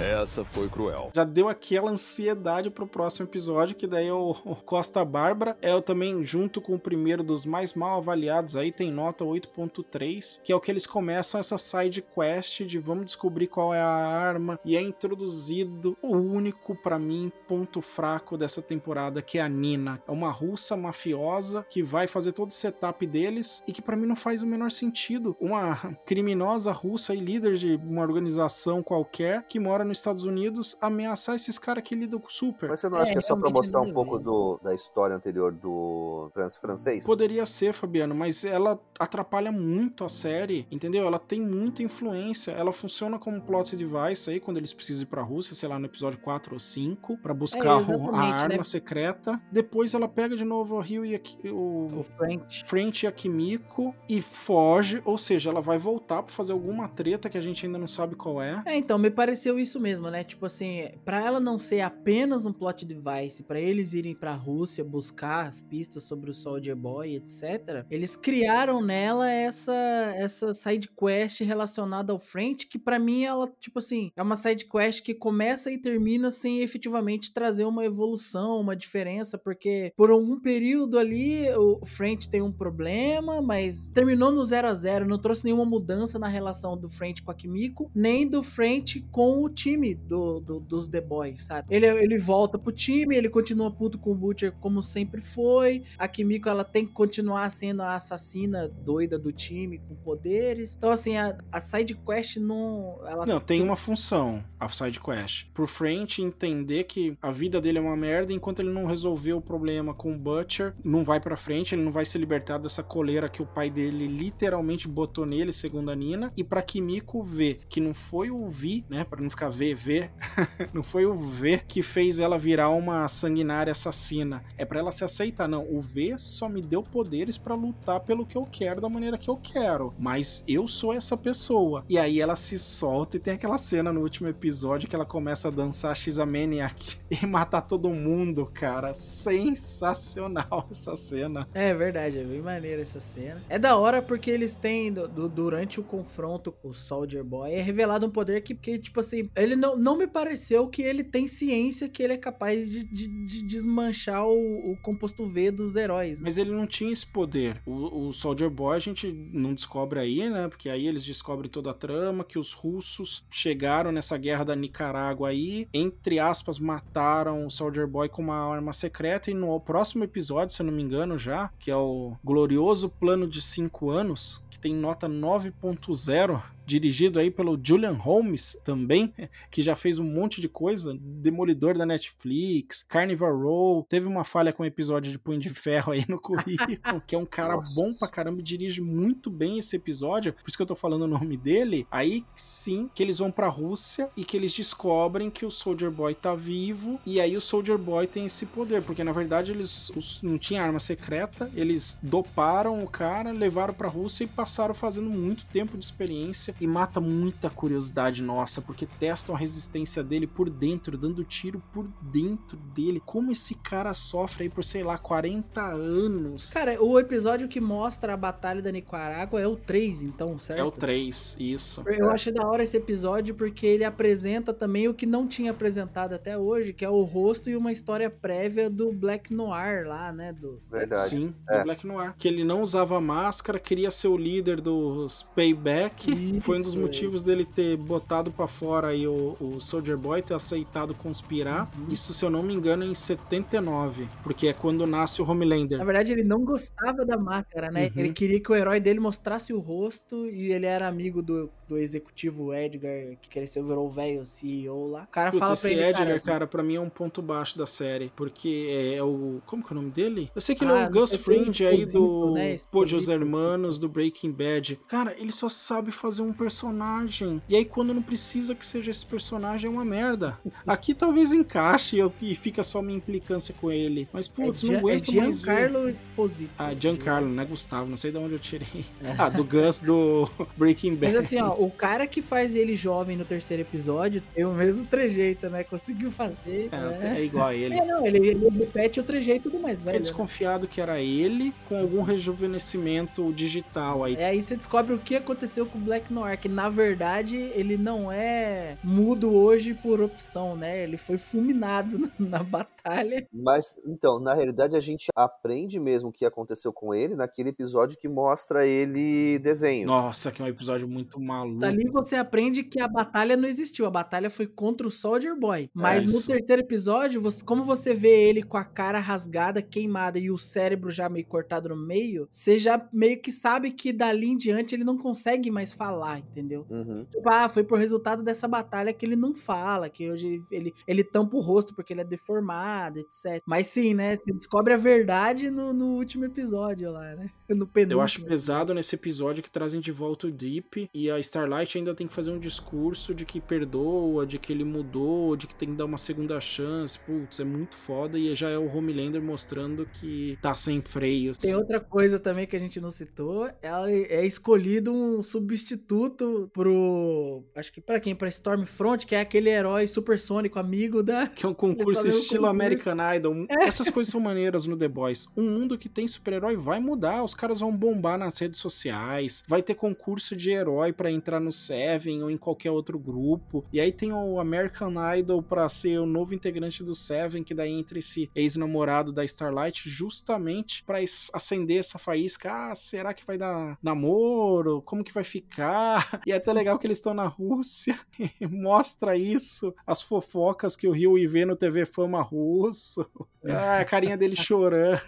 Essa foi cruel. Já deu aquela ansiedade pro próximo episódio, que daí é o o Costa Bárbara. É o também, junto com o primeiro dos mais mal avaliados aí, tem nota 8.3, que é o que eles começam essa side quest de vamos descobrir qual é a arma e é introduzido o único para mim ponto fraco dessa temporada que é a Nina. É uma russa mafiosa que vai fazer todo o setup deles e que para mim não faz o menor sentido. Uma criminosa russa e líder de uma organização qualquer que mora nos Estados Unidos ameaçar esses caras que lidam com o super. Mas você não acha É, que é só pra mostrar não um pouco do, da história anterior do trans francês? Poderia ser, Fabiano, mas ela atrapalha muito a série, entendeu? Ela tem muita influência. Ela funciona como plot device aí, quando eles precisam ir pra Rússia, sei lá, no episódio 4 ou 5, pra buscar É, a exatamente, arma né? secreta. Depois ela pega de novo o Rio e a, o, O French. frente a Kimiko e foge, ou seja, ela vai voltar pra fazer alguma treta que a gente ainda não sabe qual é. É, então, me pareceu isso mesmo, né? Tipo assim, pra ela não ser apenas um plot device, pra eles irem pra Rússia buscar as pistas sobre o Soldier Boy, etc. Eles criaram nela essa essa side quest relacionada ao French, que pra mim ela, tipo assim, é uma side quest que começa e termina sem efetivamente trazer uma evolução, uma diferença, porque por algum período ali o French tem um problema, mas terminou no 0 a 0 não trouxe nenhuma mudança na relação do French com a Kimiko, nem do French com o time do, do- dos The Boys, sabe? Ele, ele volta pro time, ele continua puto com o Butcher como sempre foi, a Kimiko ela tem que continuar sendo a assassina doida do time com poderes, então assim, a, a side quest não... Ela Não, tem uma função, a side quest. Pro French entender que a vida dele é uma merda, enquanto ele não resolver o problema com o Butcher, não vai pra frente, ele não vai se libertar dessa coleira que o pai dele literalmente botou nele, segundo a Nina. E pra Kimiko ver que não foi o Vi, né, Pra não ficar V, V, não foi o V que fez ela virar uma sanguinária assassina. É pra ela se aceitar, não, o V só me deu poderes pra lutar pelo que eu quero da maneira que eu quero, mas eu sou essa pessoa. E aí ela se solta e tem aquela cena no último episódio que ela começa a dançar X-Maniac e matar todo mundo, cara. Sensacional essa cena. É verdade, é bem maneira essa cena. É da hora porque eles têm, durante o confronto o Soldier Boy, é revelado um poder que, que tipo assim, ele não, não me pareceu que ele tem ciência que ele é capaz de, de- de desmanchar o, o composto V dos heróis, né? Mas ele não tinha esse poder. O, o Soldier Boy a gente não descobre aí, né? Porque aí eles descobrem toda a trama, que os russos chegaram nessa guerra da Nicarágua aí, entre aspas, mataram o Soldier Boy com uma arma secreta. E no próximo episódio, se eu não me engano já, que é o glorioso plano de 5 anos, que tem nota 9.0, dirigido aí pelo Julian Holmes também, que já fez um monte de coisa, Demolidor da Netflix, Carnival Row, teve uma falha com o episódio de Punho de Ferro aí no currículo, que é um cara Nossa. bom pra caramba e dirige muito bem esse episódio, por isso que eu tô falando o nome dele, aí sim que eles vão pra Rússia e que eles descobrem que o Soldier Boy tá vivo, e aí o Soldier Boy tem esse poder, porque na verdade eles os- não tinha arma secreta, eles doparam o cara, levaram pra Rússia e passaram fazendo muito tempo de experiência e mata muita curiosidade nossa, porque testam a resistência dele por dentro, dando tiro por dentro dele. Como esse cara sofre aí por, sei lá, 40 anos? Cara, o episódio que mostra a Batalha da Nicarágua é o 3, então, certo? é o 3, isso. Eu achei da hora esse episódio porque ele apresenta também o que não tinha apresentado até hoje, que é o rosto e uma história prévia do Black Noir lá, né? Do... Verdade. Sim, É. do Black Noir. Que ele não usava máscara, queria ser o líder dos Payback. Foi um dos motivos dele ter botado pra fora aí o, o Soldier Boy, ter aceitado conspirar. Uhum. Isso, se eu não me engano, é em 79. Porque é quando nasce o Homelander. Na verdade, ele não gostava da máscara, né? Uhum. Ele queria que o herói dele mostrasse o rosto e ele era amigo do, do executivo Edgar, que cresceu virou o velho CEO lá. O cara Puta, fala esse pra ele, Edgar, cara, cara, pra mim é um ponto baixo da série. Porque é o. Como que é o nome dele? Eu sei que ele Ah, é o Gus não sei, Fring aí do né? Pojos Exposito. Hermanos, do Breaking Bad. Cara, ele só sabe fazer um personagem. E aí, quando não precisa que seja esse personagem, é uma merda. Aqui talvez encaixe e fica só minha implicância com ele. Mas, putz, é não aguento é mais. Giancarlo Esposito. Ah, Giancarlo, não é Gustavo, não sei de onde eu tirei. Ah, do Gus do Breaking Bad. Mas assim, ó, o cara que faz ele jovem no terceiro episódio tem o mesmo trejeito, né? Conseguiu fazer. É, né? é igual a ele. É, não, ele, ele repete o trejeito do mais Fiquei velho. né? desconfiado que era ele com algum rejuvenescimento digital aí. É, aí você descobre o que aconteceu com o Black Noir que, na verdade, ele não é mudo hoje por opção, né? Ele foi fulminado na batalha. Mas, então, na realidade, a gente aprende mesmo o que aconteceu com ele naquele episódio que mostra ele desenho. Nossa, que é um episódio muito maluco. Dali você aprende que a batalha não existiu. A batalha foi contra o Soldier Boy. Mas É no terceiro episódio, você- como você vê ele com a cara rasgada, queimada e o cérebro já meio cortado no meio, você já meio que sabe que dali em diante ele não consegue mais falar, entendeu? Uhum. Tipo, ah, foi por resultado dessa batalha que ele não fala, que hoje ele, ele, ele tampa o rosto porque ele é deformado, etc. Mas sim, né? Você descobre a verdade no, no último episódio lá, né? No penúltimo. Eu acho pesado nesse episódio que trazem de volta o Deep e a Starlight ainda tem que fazer um discurso de que perdoa, de que ele mudou, de que tem que dar uma segunda chance. Putz, é muito foda e já é o Homelander mostrando que tá sem freios. Tem outra coisa também que a gente não citou, ela é escolhido um substituto pro, acho que pra quem? Pra Stormfront, que é aquele herói supersônico, amigo da... Que é um concurso um estilo concurso. American Idol. Essas coisas são maneiras no The Boys. Um mundo que tem super-herói vai mudar. Os caras vão bombar nas redes sociais. Vai ter concurso de herói pra entrar no Seven ou em qualquer outro grupo. E aí tem o American Idol pra ser o novo integrante do Seven, que daí entra esse ex-namorado da Starlight, justamente pra es- acender essa faísca. Ah, será que vai dar namoro? Como que vai ficar? E é até legal que eles estão na Rússia. Mostra isso. As fofocas que o Rio vê no TV Fama russo. Ah, a carinha dele chorando.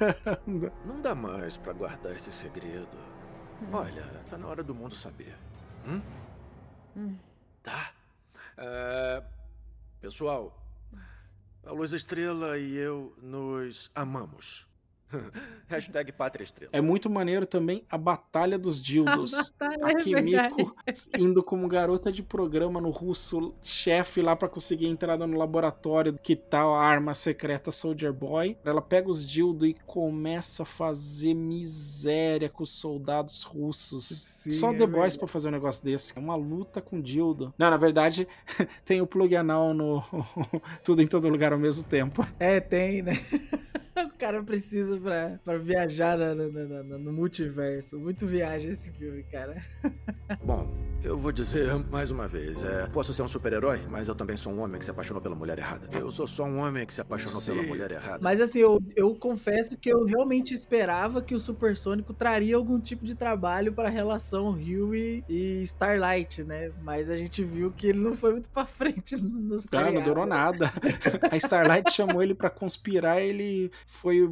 Não dá mais pra guardar esse segredo. Olha, tá na hora do mundo saber. Hum? Hum. Tá. É, Pessoal, a Luz Estrela e eu nos amamos. Hashtag Pátria Estrela. É muito maneiro também a Batalha dos Dildos. batalha, A é Kimiko indo como garota de programa no russo, chefe lá pra conseguir entrada no laboratório que tá a arma secreta Soldier Boy. Ela pega os dildos e começa a fazer miséria com os soldados russos. Sim, Só é The Boys verdade. pra fazer um negócio desse. É uma luta com dildo. Não, na verdade, tem o plug anal no tudo em todo lugar ao mesmo tempo. É, tem, né? o cara precisa pra, pra viajar na- na- na- na- no multiverso. Muito viagem esse filme, cara. Bom, eu vou dizer mais uma vez: é, posso ser um super-herói, mas eu também sou um homem que se apaixonou pela mulher errada. Eu sou só um homem que se apaixonou pela Sim. mulher errada. Mas assim, eu, eu confesso que eu realmente esperava que o Supersônico traria algum tipo de trabalho pra relação Huey e Starlight, né? Mas a gente viu que ele não foi muito pra frente no, no Ah, seriado. não durou nada. A Starlight chamou ele pra conspirar, ele foi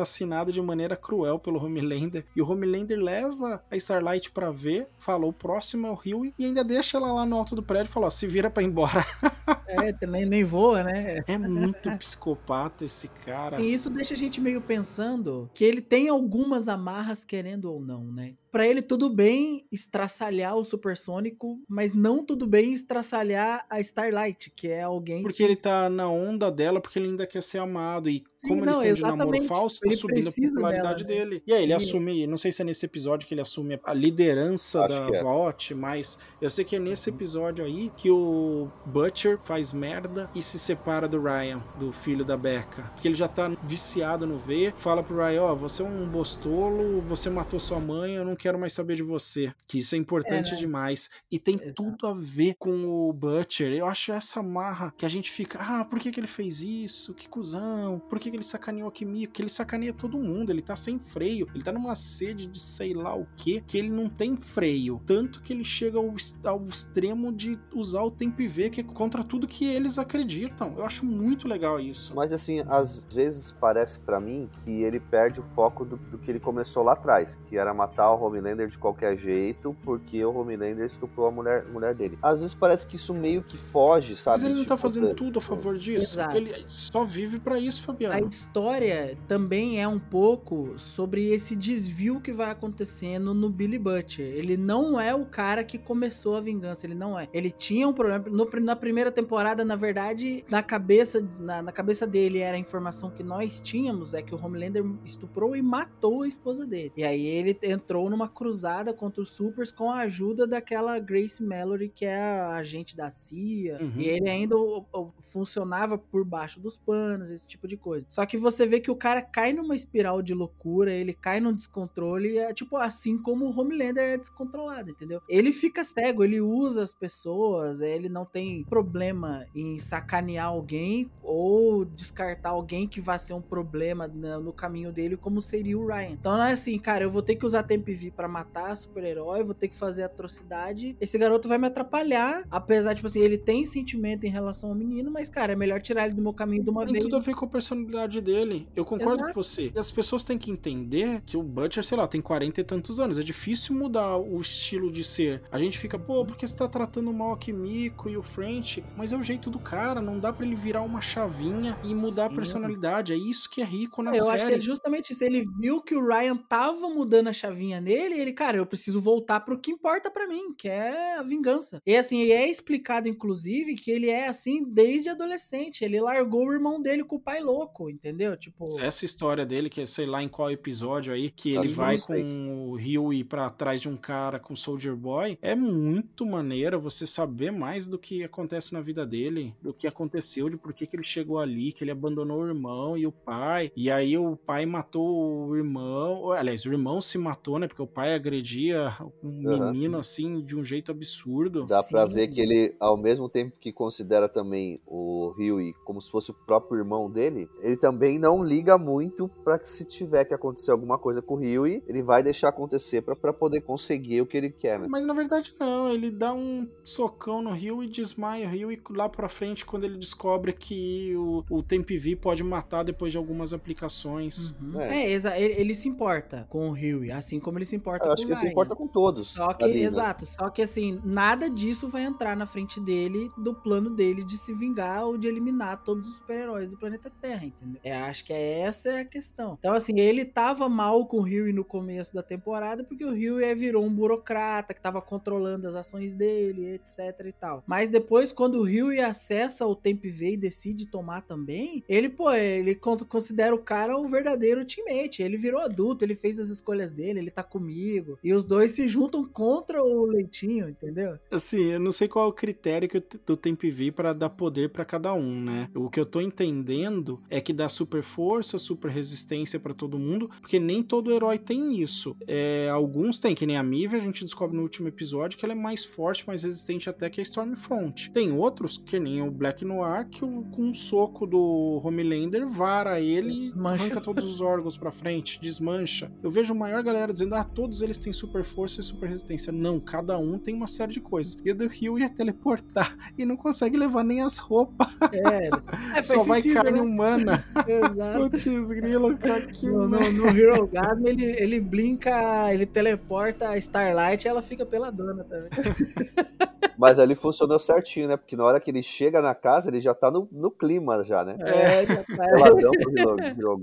assassinado de maneira cruel pelo Homelander. E o Homelander leva a Starlight pra ver, fala: o próximo é o Huey, e ainda deixa ela lá no alto do prédio e fala: ó, se vira pra ir embora. É, também nem voa, né? É muito psicopata esse cara. E isso deixa a gente meio pensando que ele tem algumas amarras, querendo ou não, né? Pra ele, tudo bem estraçalhar o Supersônico, mas não tudo bem estraçalhar a Starlight, que é alguém Porque ele tá na onda dela, porque ele ainda quer ser amado. E Sim, como eles não, estão de namoro exatamente. falso, tá Ele subindo a precisa popularidade dela, né? dele. E aí ele Sim. assume, não sei se é nesse episódio que ele assume a liderança Acho da que é. VOT, mas eu sei que é nesse episódio aí que o Butcher faz merda e se separa do Ryan, do filho da Becca. Porque ele já tá viciado no V, fala pro Ryan, ó, você é um bostolo, você matou sua mãe, eu não quero mais saber de você. Que isso é importante É, né? demais. E tem Exato. tudo a ver com o Butcher. Eu acho essa marra que a gente fica, ah, por que, que ele fez isso? Que cuzão. Por que, que ele sacaneou a Kimiko? Que ele sacaneia todo mundo. Ele tá sem freio. Ele tá numa sede de sei lá o que, que ele não tem freio. Tanto que ele chega ao, ao extremo de usar o tempo e ver que é contra tudo que eles acreditam. Eu acho muito legal isso. Mas assim, às vezes parece pra mim que ele perde o foco do, do que ele começou lá atrás, que era matar o Homelander de qualquer jeito, porque o Homelander estuprou a mulher, mulher dele. Às vezes parece que isso meio que foge, sabe? Mas ele não tá Tipo, fazendo da- tudo a favor disso. Exato. Ele só vive pra isso, A Fabiano. história também é um pouco sobre esse desvio que vai acontecendo no Billy Butcher. Ele não é o cara que começou a vingança, ele não é. Ele tinha um problema. no- na primeira temporada, na verdade, na cabeça, na, na cabeça dele era a informação que nós tínhamos: é que o Homelander estuprou e matou a esposa dele. E aí ele entrou numa cruzada contra os Supers com a ajuda daquela Grace Mallory, que é a agente da CIA. Uhum. E ele ainda o- o- funcionava por baixo dos panos, esse tipo de coisa. Só que você vê que o cara cai numa espiral de loucura, ele cai num descontrole, é tipo assim como o Homelander é descontrolado, entendeu? Ele fica cego, ele usa as pessoas, ele não tem problema em sacanear alguém ou descartar alguém que vai ser um problema no caminho dele, como seria o Ryan. Então não é assim, cara, eu vou ter que usar tempo V pra matar super-herói, vou ter que fazer atrocidade. Esse garoto vai me atrapalhar, apesar, tipo assim, ele tem sentimento em relação ao menino, mas, cara, é melhor tirar ele do meu caminho de uma Tem vez. tudo a ver com a personalidade dele. Eu concordo Exato. com você. As pessoas têm que entender que o Butcher, sei lá, tem 40 e tantos anos. É difícil mudar o estilo de ser. A gente fica, pô, porque você tá tratando mal a Kimiko e o French? Mas é o jeito do cara, não dá pra ele virar uma chavinha e mudar a Sim. personalidade. É isso que é rico na Eu série. acho que é justamente isso. Ele viu que o Ryan tava mudando a chavinha nele, e ele, cara, eu preciso voltar pro que importa pra mim, que é a vingança. E assim, e é explicado, inclusive, que ele é assim desde adolescente. Ele largou o irmão dele com o pai louco, entendeu? Tipo. Essa história dele, que é sei lá em qual episódio aí, que Acho ele vai não sei se- com o Huey pra trás de um cara com o Soldier Boy, é muito maneiro você saber mais do que acontece na vida dele, do que aconteceu, de por que, que ele chegou ali, que ele abandonou o irmão e o pai, e aí o pai matou o irmão, ou, aliás, o irmão se matou, né, porque o pai agredia um Aham. menino assim de um jeito absurdo. Dá pra Sim. ver que ele, ao mesmo tempo que considera também o Huey como se fosse o próprio irmão dele, ele também não liga muito pra que se tiver que acontecer alguma coisa com o Huey, ele vai deixar acontecer pra- pra poder conseguir o que ele quer, né? Mas na verdade não, ele dá um socão no Rio e desmaia o Rio e lá pra frente quando ele descobre que o, o Temp V pode matar depois de algumas aplicações. Uhum. É. É, exa- ele, ele se importa com o Huey, assim como ele se importa Eu com acho o que ele se importa com todos. Só que, ali, né? exato, só que assim, nada disso vai entrar na frente dele, do plano dele de se vingar ou de eliminar todos os super-heróis do planeta Terra, entendeu? É, acho que é essa é a questão. Então, assim, ele tava mal com o Huey no começo da temporada, porque o Huey virou um burocrata que tava controlando as ações dele, etc e tal. Mas depois, quando o Huey acessa o Temp V e decide tomar também, ele, pô, ele con- considera o cara o verdadeiro teammate. Ele virou adulto, ele fez as escolhas dele, ele tá comigo. E os dois se juntam contra o Leitinho, entendeu? Assim, eu não sei qual é o critério que do Temp V pra dar poder pra cada um, né? O que eu tô entendendo é que dá super força, super resistência pra todo mundo, porque nem todo herói tem isso. É, alguns tem, que nem a Mive, a gente descobre no último episódio que ela é mais forte, mais resistente até que a Stormfront. Tem outros, que nem o Black Noir, que o- com um soco do Homelander vara ele e arranca todos os órgãos pra frente, desmancha. Eu vejo a maior galera dizendo, ah, todos eles têm super força e super resistência. Não, cada um tem uma série de coisas. E o do Rio ia teleportar e não consegue levar nem as roupas, É, é só vai carne né? humana. Exato. Putz, grilo, cara, que No, no, no Hero Gasm, ele, ele blinka, ele teleporta a Starlight e ela fica pela dona também. Mas ali funcionou certinho, né? Porque na hora que ele chega na casa, ele já tá no, no clima já, né? É, já tá. Peladão pro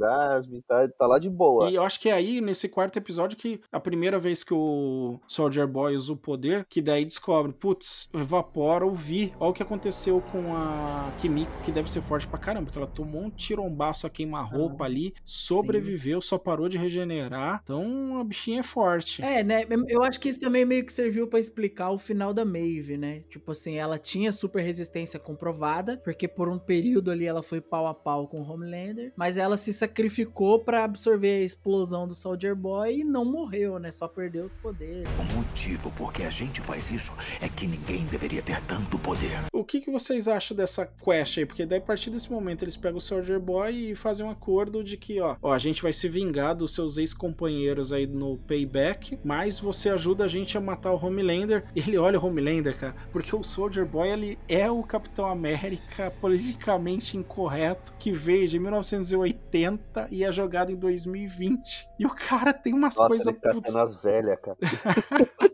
tá, tá lá de boa. E eu acho que é aí, nesse quarto episódio, que a primeira vez que o Soldier Boy usa o poder, que daí descobre, putz, evapora o Vi. Olha o que aconteceu com a Kimiko, que deve ser forte pra caramba, porque ela tomou um tirombaço a queima-roupa ali, sobreviveu, só parou de regenerar. Então a bichinha é forte. É, né? Eu acho que isso também meio que serviu pra explicar o final da Maeve, né? Tipo assim, ela tinha super resistência comprovada, porque por um período ali ela foi pau a pau com o Homelander, mas ela se sacrificou pra absorver a explosão do Soldier Boy e não morreu, né? Só perdeu os poderes. O motivo por que a gente faz isso é que ninguém deveria ter tanto poder. O que, que vocês acham dessa quest aí? Porque daí a partir desse momento eles pegam o Soldier Boy e fazem um acordo de que, ó, ó, a gente vai se vingar dos seus ex-companheiros aí no payback, mas você ajuda a gente a matar o Homelander. E ele olha o Homelander, cara, porque o Soldier Boy ele é o Capitão América politicamente incorreto que veio de 1980 e é jogado em 2020. E o cara tem umas coisas ele catando as velhas, cara.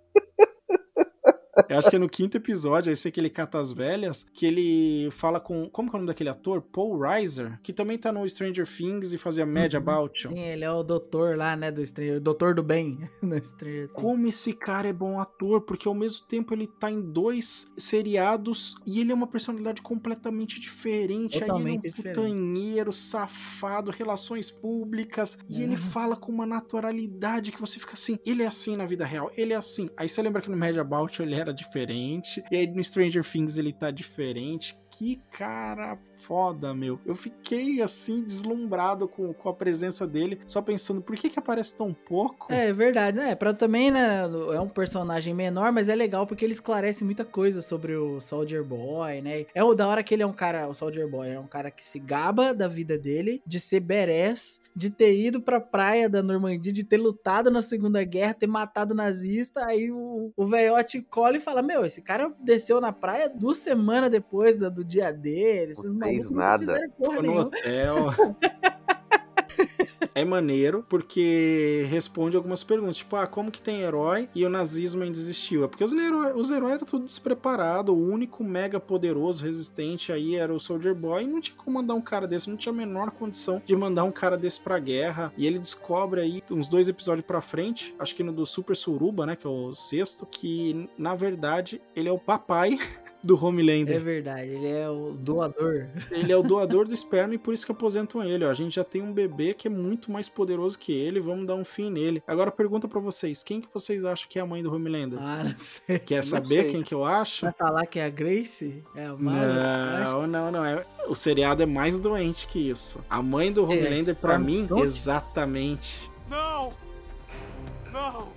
Eu acho que é no quinto episódio, esse que ele cata as velhas, que ele fala com. Como que é o nome daquele ator? Paul Reiser, que também tá no Stranger Things e fazia Mad About You. Sim, ele é o doutor lá, né, do Stranger, o doutor do bem no Stranger Things. Como esse cara é bom ator, porque ao mesmo tempo ele tá em dois seriados e ele é uma personalidade completamente diferente. Totalmente Aí ele é um putanheiro, safado, relações públicas, e ele fala com uma naturalidade que você fica assim, ele é assim na vida real, ele é assim. Aí você lembra que no Mad About You ele era diferente, e aí no Stranger Things ele tá diferente. Que cara foda, meu. Eu fiquei assim, deslumbrado com, com a presença dele, só pensando, por que que aparece tão pouco? É verdade, né? Pra também, né? É um personagem menor, mas é legal porque ele esclarece muita coisa sobre o Soldier Boy, né? É o da hora que ele é um cara, o Soldier Boy é um cara que se gaba da vida dele, de ser badass, de ter ido pra praia da Normandia, de ter lutado na Segunda Guerra, ter matado nazista. Aí o, o velhote cola e fala: Meu, esse cara desceu na praia duas semanas depois do, do dia dele. Esses Não fez malucos nada. fizeram porra no nenhuma. hotel. É maneiro porque responde algumas perguntas, tipo, ah, como que tem herói e o nazismo ainda existiu? É porque os, heróis, os heróis eram tudo despreparado, o único mega poderoso, resistente aí era o Soldier Boy, e não tinha como mandar um cara desse, não tinha a menor condição de mandar um cara desse pra guerra. E ele descobre aí, uns dois episódios pra frente, acho que no do Super Suruba, né, que é o sexto, que na verdade ele é o papai do Homelander. É verdade, ele é o doador. Ele é o doador do esperma e por isso que aposentam ele. Ó. A gente já tem um bebê que é muito mais poderoso que ele, vamos dar um fim nele. Agora pergunta pra vocês, quem que vocês acham que é a mãe do Homelander? Ah, não sei. Quer não saber sei. quem que eu acho? Vai falar que é a Grace? É a Mara? Não, não, não. É, o seriado é mais doente que isso. A mãe do Homelander, pra Storm mim, Front? exatamente. Não! Não!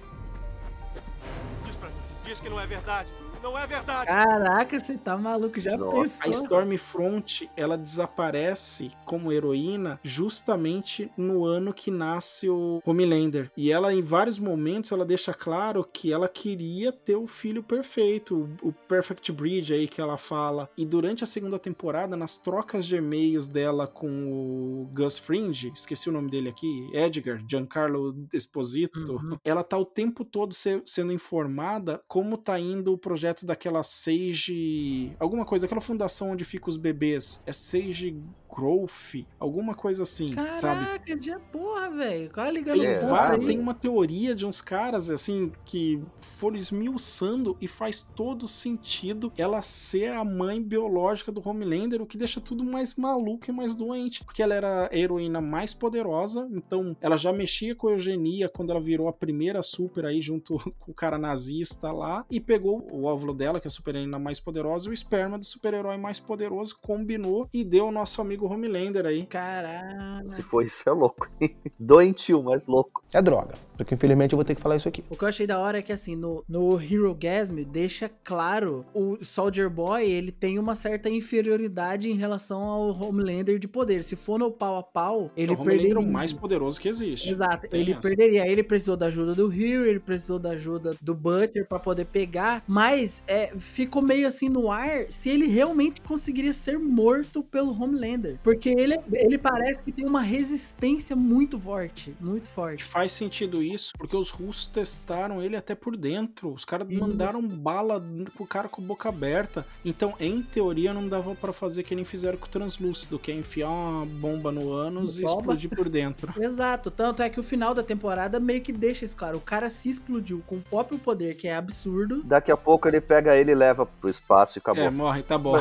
Diz pra mim, diz que não é verdade. Não é verdade! Caraca, você tá maluco, já Nossa, A pensou? Stormfront, ela desaparece como heroína justamente no ano que nasce o Homelander. E ela, em vários momentos, ela deixa claro que ela queria ter o filho perfeito, o Perfect Breed aí que ela fala. E durante a segunda temporada, nas trocas de e-mails dela com o Gus Fringe, esqueci o nome dele aqui, Edgar, Giancarlo Esposito, Uhum. ela tá o tempo todo se- sendo informada como tá indo o projeto daquela Sage. Alguma coisa, aquela fundação onde ficam os bebês. É Sage Growth, alguma coisa assim, sabe? Caraca, já porra, velho. Qual a Tem, É, porra va- aí? tem uma teoria de uns caras assim que foram esmiuçando e faz todo sentido ela ser a mãe biológica do Homelander, o que deixa tudo mais maluco e mais doente, porque ela era a heroína mais poderosa, então ela já mexia com a eugenia quando ela virou a primeira super aí junto com o cara nazista lá e pegou o óvulo dela, que é a super heroína mais poderosa, e o esperma do super-herói mais poderoso, combinou e deu ao nosso amigo Homelander aí. Caraca. Se for isso, é louco. Doentio, mas louco. É droga. Porque infelizmente eu vou ter que falar isso aqui. O que eu achei da hora é que, assim, no, no Hero Gasm deixa claro o Soldier Boy, ele tem uma certa inferioridade em relação ao Homelander de poder. Se for no pau a pau, ele o Homelander perderia. é o mais poderoso que existe. Exato, Tem ele essa. perderia. Ele precisou da ajuda do Hero, ele precisou da ajuda do Butcher pra poder pegar, mas é, ficou meio assim no ar se ele realmente conseguiria ser morto pelo Homelander. Porque ele, ele parece que tem uma resistência muito forte, muito forte. Faz sentido isso, porque os russos testaram ele até por dentro. Os caras Isso. mandaram bala com o cara com a boca aberta. Então, em teoria, não dava pra fazer que nem fizeram com o translúcido, que é enfiar uma bomba no ânus e explodir por dentro. Exato, tanto é que o final da temporada meio que deixa isso claro. O cara se explodiu com o próprio poder, que é absurdo. Daqui a pouco ele pega ele e leva pro espaço e acabou. É, morre, tá bom.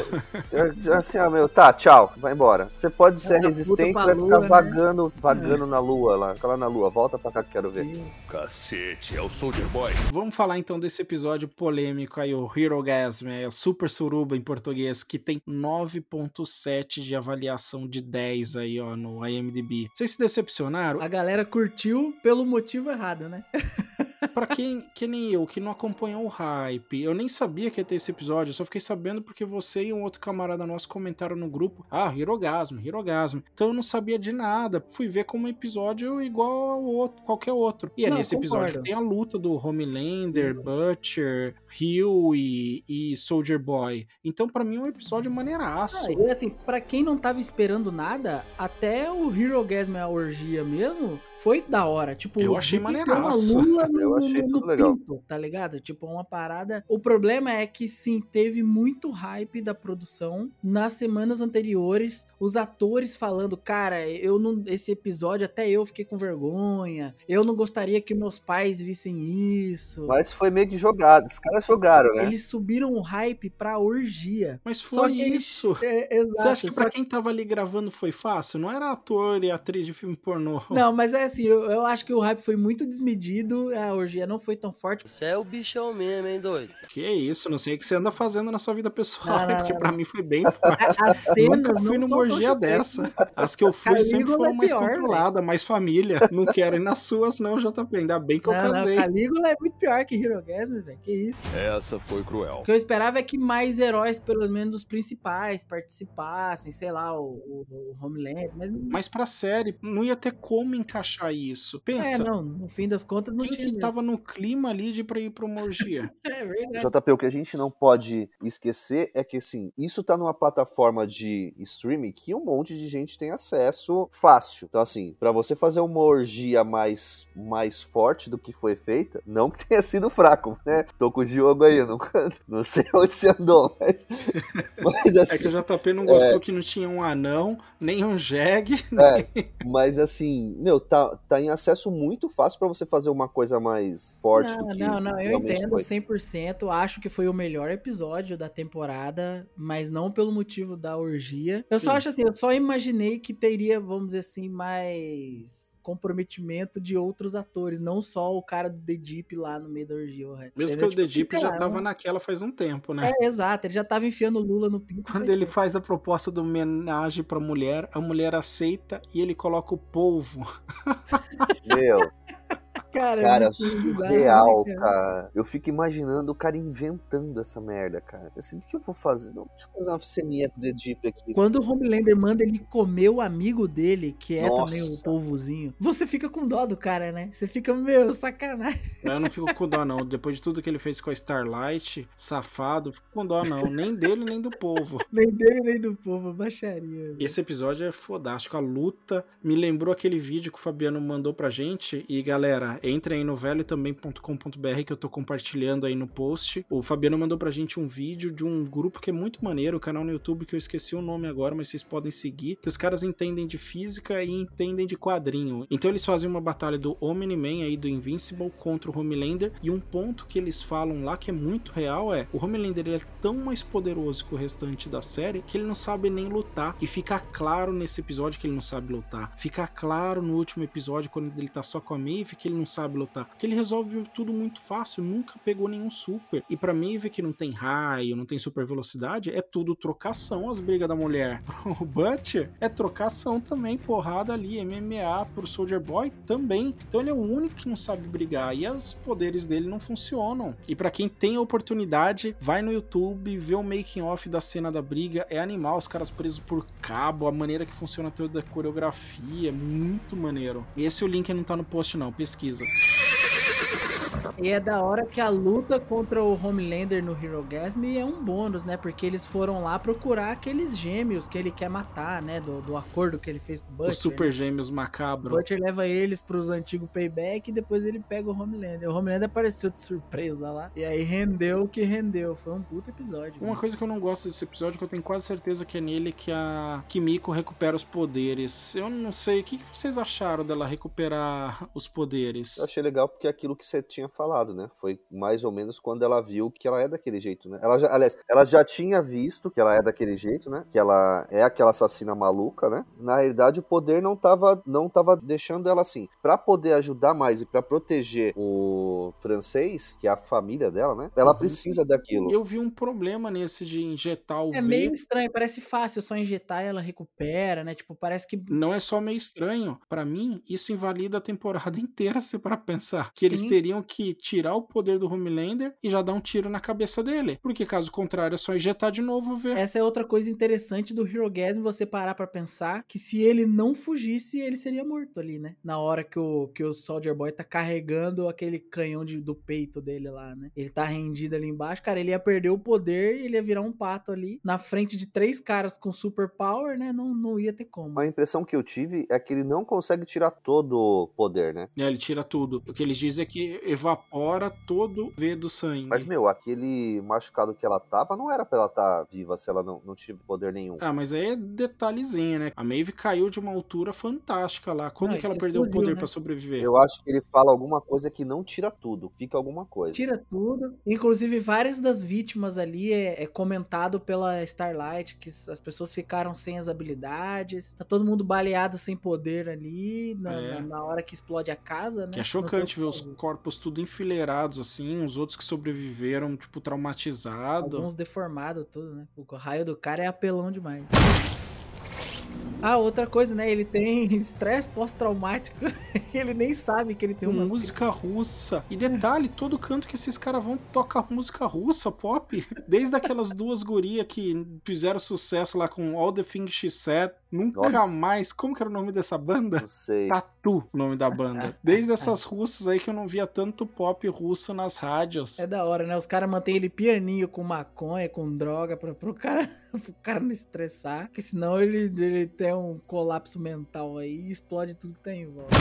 É, Assim, ah, meu, tá, tchau, vai embora. Você pode ser Essa resistente, vai ficar lua, né? vagando, vagando na lua lá. Fica lá na lua, volta pra cá que quero ver. Cacete, é o Soldier Boy. Vamos falar então desse episódio polêmico aí, o Hero Gasm, é a Super Suruba em português, que tem 9.7 de avaliação de 10 aí, ó, no IMDb. Vocês se decepcionaram? A galera curtiu pelo motivo errado, né? Pra quem que nem eu, que não acompanhou o hype, eu nem sabia que ia ter esse episódio, eu só fiquei sabendo porque você e um outro camarada nosso comentaram no grupo, ah, Hirogasmo, Hirogasmo. Então eu não sabia de nada, fui ver como um episódio igual ao outro, qualquer outro. E é Não, nesse episódio concordo. tem a luta do Homelander, Butcher, Hill e, e Soldier Boy. Então pra mim é um episódio maneiraço. Ah, e assim, pra quem não tava esperando nada, até o Hero Gasm a orgia mesmo foi da hora. Tipo, Eu achei de piscar uma maneiraço. lua Eu no, achei no, tudo no legal. pinto, tá ligado? Tipo, uma parada. O problema é que sim, teve muito hype da produção nas semanas anteriores. Os atores falando, cara, eu não. Esse episódio até eu fiquei com vergonha. Eu não gostaria que meus pais vissem isso. Mas foi meio que jogado. Os caras jogaram, né? Eles subiram o hype pra orgia. Mas Só foi que eles- isso. É, exato. Você acha que pra quem tava ali gravando foi fácil? Não era ator e atriz de filme pornô. Não, mas é assim, eu, eu acho que o hype foi muito desmedido, a orgia não foi tão forte. Você é o bichão mesmo, hein, doido? Que isso, não sei o que você anda fazendo na sua vida pessoal, Não, não, porque não, pra mim foi bem forte. As cenas Nunca fui numa orgia dessa. As que eu fui Calígula sempre foram é mais pior, controladas, mais família. Não quero ir nas suas, não, JP. Ainda bem que eu Não, não, casei. Calígula é muito pior que Hirogasm, velho. Que isso. Essa foi cruel. O que eu esperava é que mais heróis, pelo menos os principais, participassem, sei lá, o, o, o Homelander, mas Mas pra série, não ia ter como encaixar isso. Pensa, É, não, no fim das contas não quem tinha. que tava no clima ali de pra ir pra uma orgia? É verdade. JP, o que a gente não pode esquecer é que, assim, isso tá numa plataforma de streaming que um monte de gente tem acesso fácil. Então, assim, pra você fazer uma orgia mais, mais forte do que foi feita, não que tenha sido fraco, né? Tô com o Diogo aí, eu não, não sei onde você andou, mas, mas É assim, que o JP não gostou que não tinha um anão, nem um jegue. É, mas assim, meu, tá, tá em acesso muito fácil pra você fazer uma coisa mais forte Não, do que não, não, eu entendo foi. 100%. Acho que foi o melhor episódio da temporada, mas não pelo motivo da orgia. Eu só Sim. acho assim, eu só imaginei que teria, vamos dizer assim, mais comprometimento de outros atores, não só o cara do The Deep lá no meio da orgia. o Mesmo entendeu? que o The Tipo, Deep sei já lá, tava não- naquela faz um tempo, né? É, exato, ele já tava enfiando Lula no pinto. Quando ele tempo. faz a proposta do homenagem pra mulher, a mulher aceita e ele coloca o polvo. Meu, Cara, é cara, bizarro, surreal, né, cara. Eu fico imaginando o cara inventando essa merda, cara. Assim, o que eu vou fazer? Não, deixa eu fazer uma ceninha com o The Deep aqui. Quando o Homelander manda ele comer o amigo dele, que é também o Nossa. polvozinho, você fica com dó do cara, né? Você fica, meu, sacanagem. Eu não fico com dó, não. Depois de tudo que ele fez com a Starlight, safado, eu fico com dó, não. Nem dele, nem do povo. Nem dele, nem do povo, baixaria. Esse episódio é fodástico. A luta me lembrou aquele vídeo que o Fabiano mandou pra gente. E galera, entrem aí no velho-também.com.br que eu tô compartilhando aí no post. O Fabiano mandou pra gente um vídeo de um grupo que é muito maneiro, o canal no YouTube que eu esqueci o nome agora, mas vocês podem seguir. Que os caras entendem de física e entendem de quadrinho. Então eles fazem uma batalha do Omni-Man aí do Invincible contra o Homelander. E um ponto que eles falam lá que é muito real é: o Homelander ele é tão mais poderoso que o restante da série que ele não sabe nem lutar. E fica claro nesse episódio que ele não sabe lutar. Fica claro no último episódio, quando ele tá só com a Maeve, que ele não sabe lutar. Porque ele resolve tudo muito fácil, nunca pegou nenhum super. E pra Maeve, que não tem raio, não tem super velocidade, é tudo trocação as brigas da mulher. O Butcher é trocação também, porrada ali, MMA pro Soldier Boy também. Então ele é o único que não sabe brigar e os poderes dele não funcionam. E pra quem tem a oportunidade, vai no YouTube, vê o making off da cena da briga, é animal, os caras presos por cabo, a maneira que funciona toda a coreografia, é muito maneiro. Esse o link não tá no post não, pesquisa casa. E é da hora que a luta contra o Homelander no Herogasm é um bônus, né? Porque eles foram lá procurar aqueles gêmeos que ele quer matar, né? Do, do acordo que ele fez com o Butcher. Os super né? gêmeos O macabro. Butcher leva eles pros antigos payback e depois ele pega o Homelander. O Homelander apareceu de surpresa lá. E aí rendeu o que rendeu. Foi um puto episódio. Uma né? coisa que eu não gosto desse episódio, que eu tenho quase certeza que é nele que a Kimiko recupera os poderes. Eu não sei, o que que vocês acharam dela recuperar os poderes? Eu achei legal porque é aquilo que você tinha falado, né? Foi mais ou menos quando ela viu que ela é daquele jeito, né? Ela já, aliás, ela já tinha visto que ela é daquele jeito, né? Que ela é aquela assassina maluca, né? Na realidade, o poder não tava, não tava deixando ela assim. Pra poder ajudar mais e pra proteger o francês, que é a família dela, né? Ela Uhum. precisa daquilo. Eu vi um problema nesse de injetar o É V. meio estranho, parece fácil, só injetar e ela recupera, né? Tipo, parece que. Não é só meio estranho. Pra mim, isso invalida a temporada inteira, se para pensar. Que eles Sim. teriam que tirar o poder do Homelander e já dar um tiro na cabeça dele. Porque caso contrário, é só injetar de novo o V. Essa é outra coisa interessante do Herogasm, você parar pra pensar que se ele não fugisse, ele seria morto ali, né? Na hora que o, que o Soldier Boy tá carregando aquele canhão de, do peito dele lá, né? Ele tá rendido ali embaixo, cara, ele ia perder o poder, ele ia virar um pato ali, na frente de três caras com super power, né? Não, não ia ter como. A impressão que eu tive é que ele não consegue tirar todo o poder, né? É, ele tira tudo. O que eles dizem é que evapora todo V do sangue. Mas, meu, aquele machucado que ela tava não era pra ela estar tá viva se ela não, não tive poder nenhum. Ah, mas aí é detalhezinho, né? A Maeve caiu de uma altura fantástica lá. Quando Não, que ela perdeu o explodiu, poder né? pra sobreviver? Eu acho que ele fala alguma coisa que não tira tudo, fica alguma coisa. Tira tudo. Inclusive, várias das vítimas ali é, é comentado pela Starlight que as pessoas ficaram sem as habilidades. Tá todo mundo baleado sem poder ali na, É. na- na hora que explode a casa, né? Que é chocante ver o os corpos tudo enfileirados, assim, os outros que sobreviveram, tipo, traumatizados. Alguns deformados, tudo, né? O raio do cara é apelão demais. Ah, outra coisa, né? Ele tem estresse pós-traumático. ele nem sabe que ele tem uma música russa. E detalhe, todo canto que esses caras vão tocar música russa, pop. Desde aquelas duas gurias que fizeram sucesso lá com All the Things She Said. Nunca Nossa. mais. Como que era o nome dessa banda? Não sei. Tatu, o nome da banda. Desde essas russas aí que eu não via tanto pop russo nas rádios. É da hora, né? Os caras mantêm ele pianinho com maconha, com droga, pra, pro, cara, pro cara não estressar. Porque senão ele, ele tem um colapso mental aí e explode tudo que tá em volta.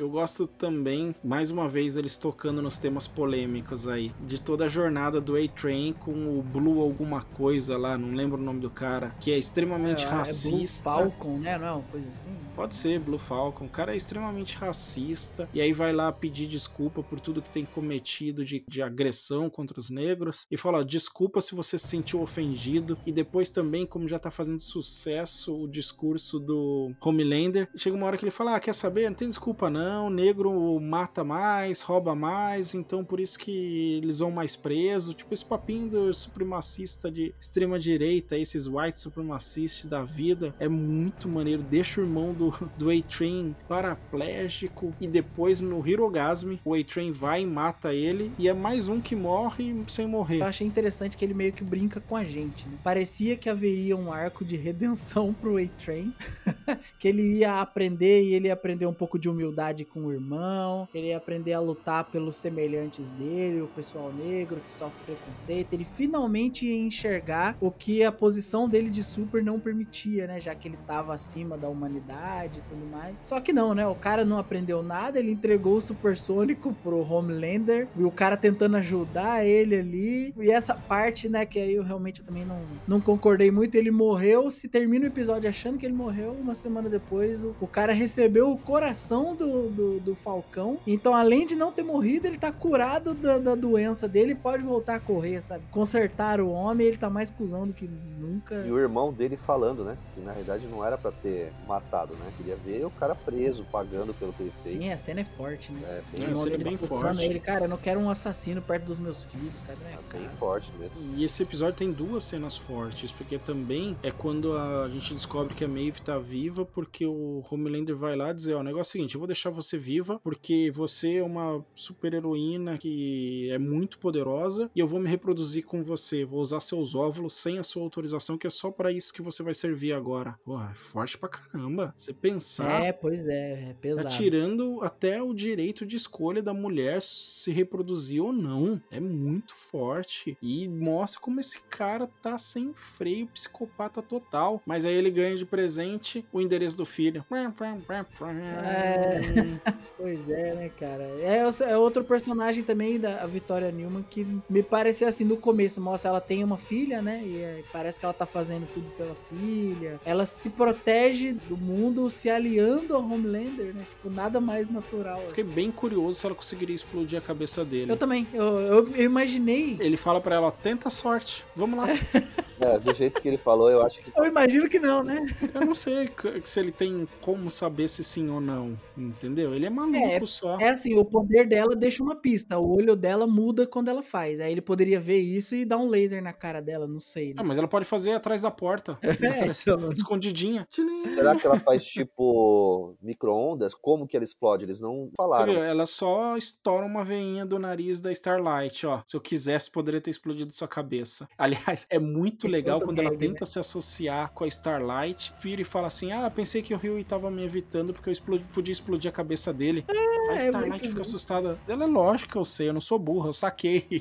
Eu gosto também, mais uma vez, eles tocando nos temas polêmicos aí. De toda a jornada do A-Train com o Blue alguma coisa lá, não lembro o nome do cara, que é extremamente É, é Blue racista. Falcon, né? Não é uma coisa assim? Pode ser, Blue Falcon. O cara é extremamente racista. E aí vai lá pedir desculpa por tudo que tem cometido de, de agressão contra os negros. E fala: ó, desculpa se você se sentiu ofendido. E depois também, como já tá fazendo sucesso o discurso do Homelander, chega uma hora que ele fala: ah, quer saber? Não tem desculpa não. Negro mata mais, rouba mais. Então por isso que eles vão mais preso. Tipo esse papinho do supremacista de extrema direita, esses white supremacistas da vida. É muito maneiro. Deixa o irmão do, do A-Train paraplégico. E depois no Hirogasme, o A-Train vai e mata ele. E é mais um que morre sem morrer. Eu achei interessante que ele meio que brinca com a gente, né? Parecia que haveria um arco de redenção pro A-Train. que ele ia aprender e ele ia aprender um pouco de humildade com o irmão. que Ele ia aprender a lutar pelos semelhantes dele, o pessoal negro que sofre preconceito. Ele finalmente ia enxergar o que a posição dele de super não permitia, né? Já que ele tava acima da humanidade e tudo mais. Só que não, né? O cara não aprendeu nada, ele entregou o supersônico pro Homelander e o cara tentando ajudar ele ali. E essa parte, né, que aí eu realmente também não, não concordei muito. Ele morreu, se termina o episódio achando que ele morreu, uma semana depois o, o cara recebeu o coração do, do, do Falcão. Então, além de não ter morrido, ele tá curado da, da doença dele e pode voltar a correr, sabe? Consertar o homem, ele tá mais cuzão do que nunca. E o irmão dele falando, né? Que na realidade não era pra ter matado, né? Queria ver o cara preso, pagando pelo que ele fez. Sim, a cena é forte, né? É, É, bem, a cena é Ele bem forte. Ele, cara, eu não quero um assassino perto dos meus filhos, sabe? né, bem cara? forte mesmo. E esse episódio tem duas cenas fortes, porque também é quando a gente descobre que a Maeve tá viva, porque o Homelander vai lá dizer, ó, o negócio é o seguinte, eu vou deixar você viva, porque você é uma super heroína que é muito poderosa, e eu vou me reproduzir com você, vou usar seus óvulos sem a sua autorização, que é só pra isso que você vai servir agora. Porra, é forte pra caramba. Você pensar... É, pois é, é pesado. Tá tirando até o direito de escolha da mulher se reproduzir ou não. É muito forte. E mostra como esse cara tá sem freio, psicopata total. Mas aí ele ganha de presente o endereço do filho. É. Pois é, né, cara? É, é outro personagem também da Vitória Newman que me pareceu assim no começo. Mostra ela tem uma filha, né? E é, parece que ela tá fazendo tudo pela filha. Ela se protege do mundo se aliando ao Homelander, né? Tipo, nada mais natural. Fiquei assim. bem curioso se ela conseguiria explodir a cabeça dele. Eu também. Eu, eu, eu imaginei. Ele fala pra ela, tenta a sorte. Vamos lá. É, do jeito que ele falou, eu acho que. Eu imagino que não, né? Eu não sei se ele tem como saber se sim ou não. Entendeu? Ele é maluco É, só. É assim, o poder dela deixa uma pista. O olho dela muda quando ela faz. Aí ele poderia ver isso e dar um laser na cara dela, não sei. Ah, Né? mas ela pode fazer atrás da porta. Atrás- então. Escondidinha. Será que ela faz tipo micro-ondas? Como que ela explode? Eles não falaram. viu, ela só estoura uma veinha do nariz da Starlight, ó. Se eu quisesse, poderia ter explodido sua cabeça. Aliás, é muito Esse legal outro quando ela gag, tenta se associar com a Starlight, vira e fala assim: Ah, pensei que o Rio tava me evitando porque eu explodi- podia explodir a cabeça dele. a é Starlight muito fica bom. assustada. Ela é lógico que eu sei, eu não sou burra, eu saquei.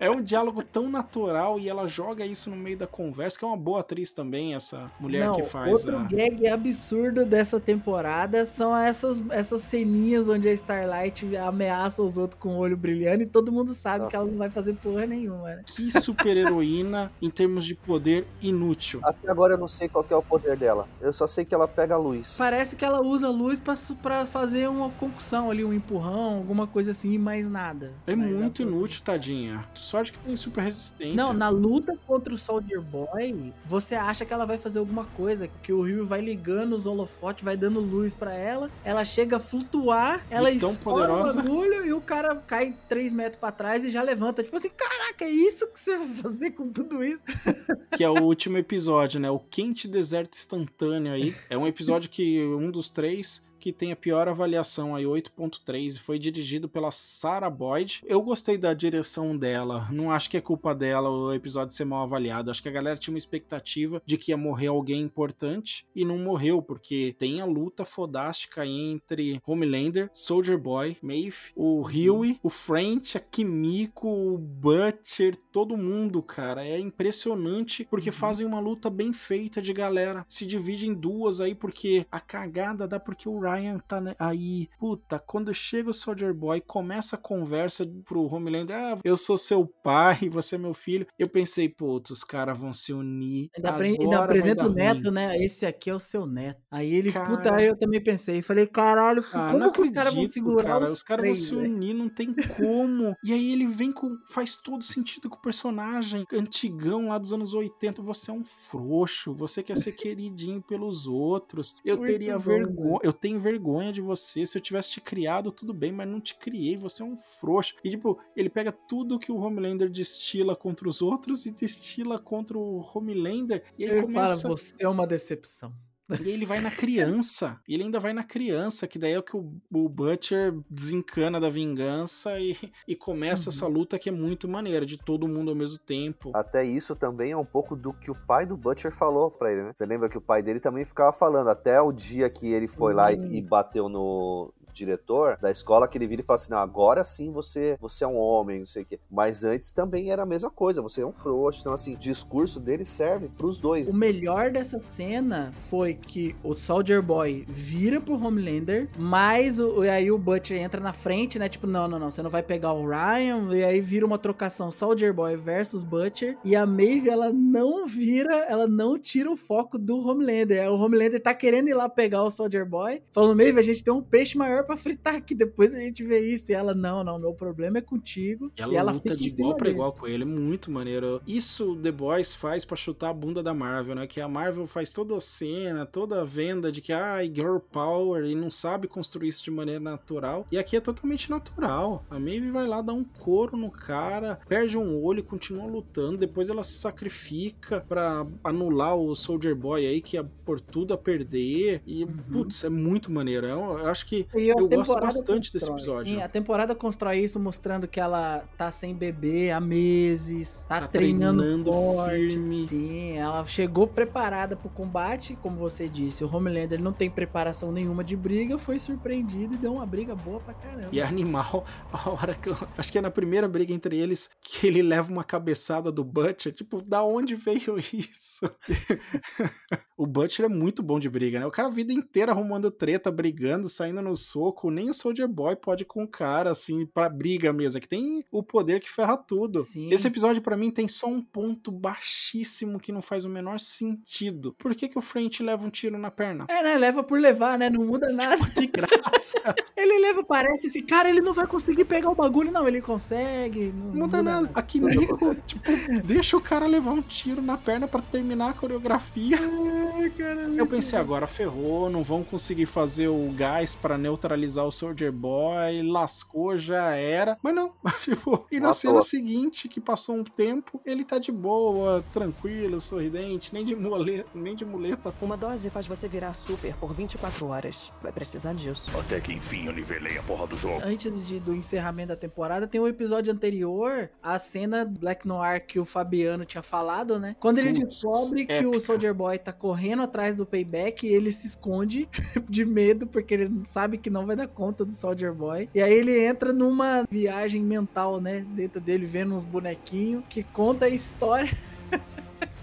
É um diálogo tão natural e ela joga isso no meio da conversa, que é uma boa atriz também, essa mulher Não, que faz outro a... gag absurdo dessa temporada são essas, essas ceninhas onde a Starlight ameaça os outros com o olho brilhando e todo mundo sabe que ela não vai fazer porra nenhuma, né? Que super-heroína em termos de poder inútil. Até agora eu não sei qual que é o poder dela. Eu só sei que ela pega a luz. Parece que ela usa luz pra, su- pra fazer uma concussão ali, um empurrão, alguma coisa assim, e mais nada. É Mas muito absolutamente- inútil, tadinha. Sorte que tem super resistência. Não, na luta contra o Soldier Boy, você acha que ela vai fazer alguma coisa, que o Rio vai ligando os holofotes, vai dando luz pra ela, ela chega a flutuar, ela tão estoura poderosa. o bagulho e o cara cai 3 metros pra trás e já levanta. Tipo assim, caraca, é isso que você vai fazer com tudo isso? que é o último episódio, né? O quente deserto instantâneo aí. É um episódio que um dos três que tem a pior avaliação aí, 8.3, e foi dirigido pela Sarah Boyd. Eu gostei da direção dela, não acho que é culpa dela o episódio ser mal avaliado, acho que a galera tinha uma expectativa de que ia morrer alguém importante e não morreu, porque tem a luta fodástica entre Homelander, Soldier Boy, Maeve, o Huey, o French, a Kimiko, o Butcher, todo mundo, cara. É impressionante porque fazem uma luta bem feita de galera. Se divide em duas aí porque a cagada dá porque o Ryan tá né, aí. Puta, quando chega o Soldier Boy, começa a conversa pro Homelander, ah, eu sou seu pai, você é meu filho. Eu pensei, putz, os caras vão se unir. Ainda, ainda agora vai apresenta o neto, ruim. né? Esse aqui é o seu neto. Aí ele, Cara. puta, aí eu também pensei. Falei, caralho, Ah, como que os caras vão acredito, segurar cara. os, caras vão se unir, não tem como. e aí ele vem com. Faz todo sentido com o personagem antigão lá dos anos 80. Você é um frouxo, você quer ser queridinho pelos outros. Eu Muito teria vergonha. Eu tenho vergonha de você. Se eu tivesse te criado, tudo bem, mas não te criei. Você é um frouxo. E tipo, ele pega tudo que o Homelander destila contra os outros e destila contra o Homelander. E aí Ele começa. fala, você é uma decepção. E ele vai na criança. E ele ainda vai na criança, que daí é o que o, o Butcher desencana da vingança e, e começa essa luta que é muito maneira, de todo mundo ao mesmo tempo. Até isso também é um pouco do que o pai do Butcher falou pra ele, né? Você lembra que o pai dele também ficava falando, até o dia que ele foi lá e, e bateu no diretor da escola, que ele vira e fala assim, não, agora sim você, você é um homem, não sei o quê. Mas antes também era a mesma coisa, você é um frouxo. Então, assim, o discurso dele serve pros dois. O melhor dessa cena foi que o Soldier Boy vira pro Homelander, mas o, e aí o Butcher entra na frente, né? Tipo, não, não, não, você não vai pegar o Ryan. E aí vira uma trocação Soldier Boy versus Butcher. E a Maeve, ela não vira, ela não tira o foco do Homelander. O Homelander tá querendo ir lá pegar o Soldier Boy, falando, Maeve, a gente tem um peixe maior pra fritar aqui, depois a gente vê isso. E ela, não, não, meu problema é contigo. E ela, e ela luta de igual pra igual com ele, é muito maneiro. Isso o The Boys faz pra chutar a bunda da Marvel, né? Que a Marvel faz toda a cena, toda a venda de que, ah, girl power, e não sabe construir isso de maneira natural. E aqui é totalmente natural. A Maeve vai lá dar um couro no cara, perde um olho e continua lutando. Depois ela se sacrifica pra anular o Soldier Boy aí, que ia por tudo a perder. E, putz, é muito maneiro. Eu, eu acho que Uhum. E eu gosto bastante desse constrói. episódio. Sim, a temporada constrói isso mostrando que ela tá sem bebê há meses, tá, Tá treinando, treinando forte. firme. Sim, ela chegou preparada pro combate, como você disse. O Homelander não tem preparação nenhuma de briga, foi surpreendido e deu uma briga boa pra caramba. E é animal, a hora que eu. Acho que é na primeira briga entre eles que ele leva uma cabeçada do Butcher. Tipo, da onde veio isso? o Butcher é muito bom de briga, né? O cara a vida inteira arrumando treta, brigando, saindo no soco. Nem o Soldier Boy pode com o cara, assim, pra briga mesmo. É que tem o poder que ferra tudo. Sim. Esse episódio, pra mim, tem só um ponto baixíssimo que não faz o menor sentido. Por que, que o French leva um tiro na perna? É, né? Leva por levar, né? Não muda nada. De graça. ele leva, parece esse cara, ele não vai conseguir pegar o bagulho. Não, ele consegue. Não, Não muda nada. A Kimiko, tipo, deixa o cara levar um tiro na perna pra terminar a coreografia. Eu pensei, agora ferrou, não vão conseguir fazer o gás pra neutralizar o Soldier Boy, lascou, já era. Mas não, tipo, e na Matou. cena seguinte, que passou um tempo, ele tá de boa, tranquilo, sorridente, nem de muleta, nem de muleta. Uma dose faz você virar super por 24 horas. Vai precisar disso. Até que enfim eu nivelei a porra do jogo. Antes de- do encerramento da temporada, tem o episódio anterior, a cena Black Noir que o Fabiano tinha falado, né? Quando ele descobre que o épica. Soldier Boy tá correndo atrás do payback ele se esconde de medo, porque ele sabe que não vai dar conta do Soldier Boy. E aí ele entra numa viagem mental, né? Dentro dele, vendo uns bonequinhos que conta a história.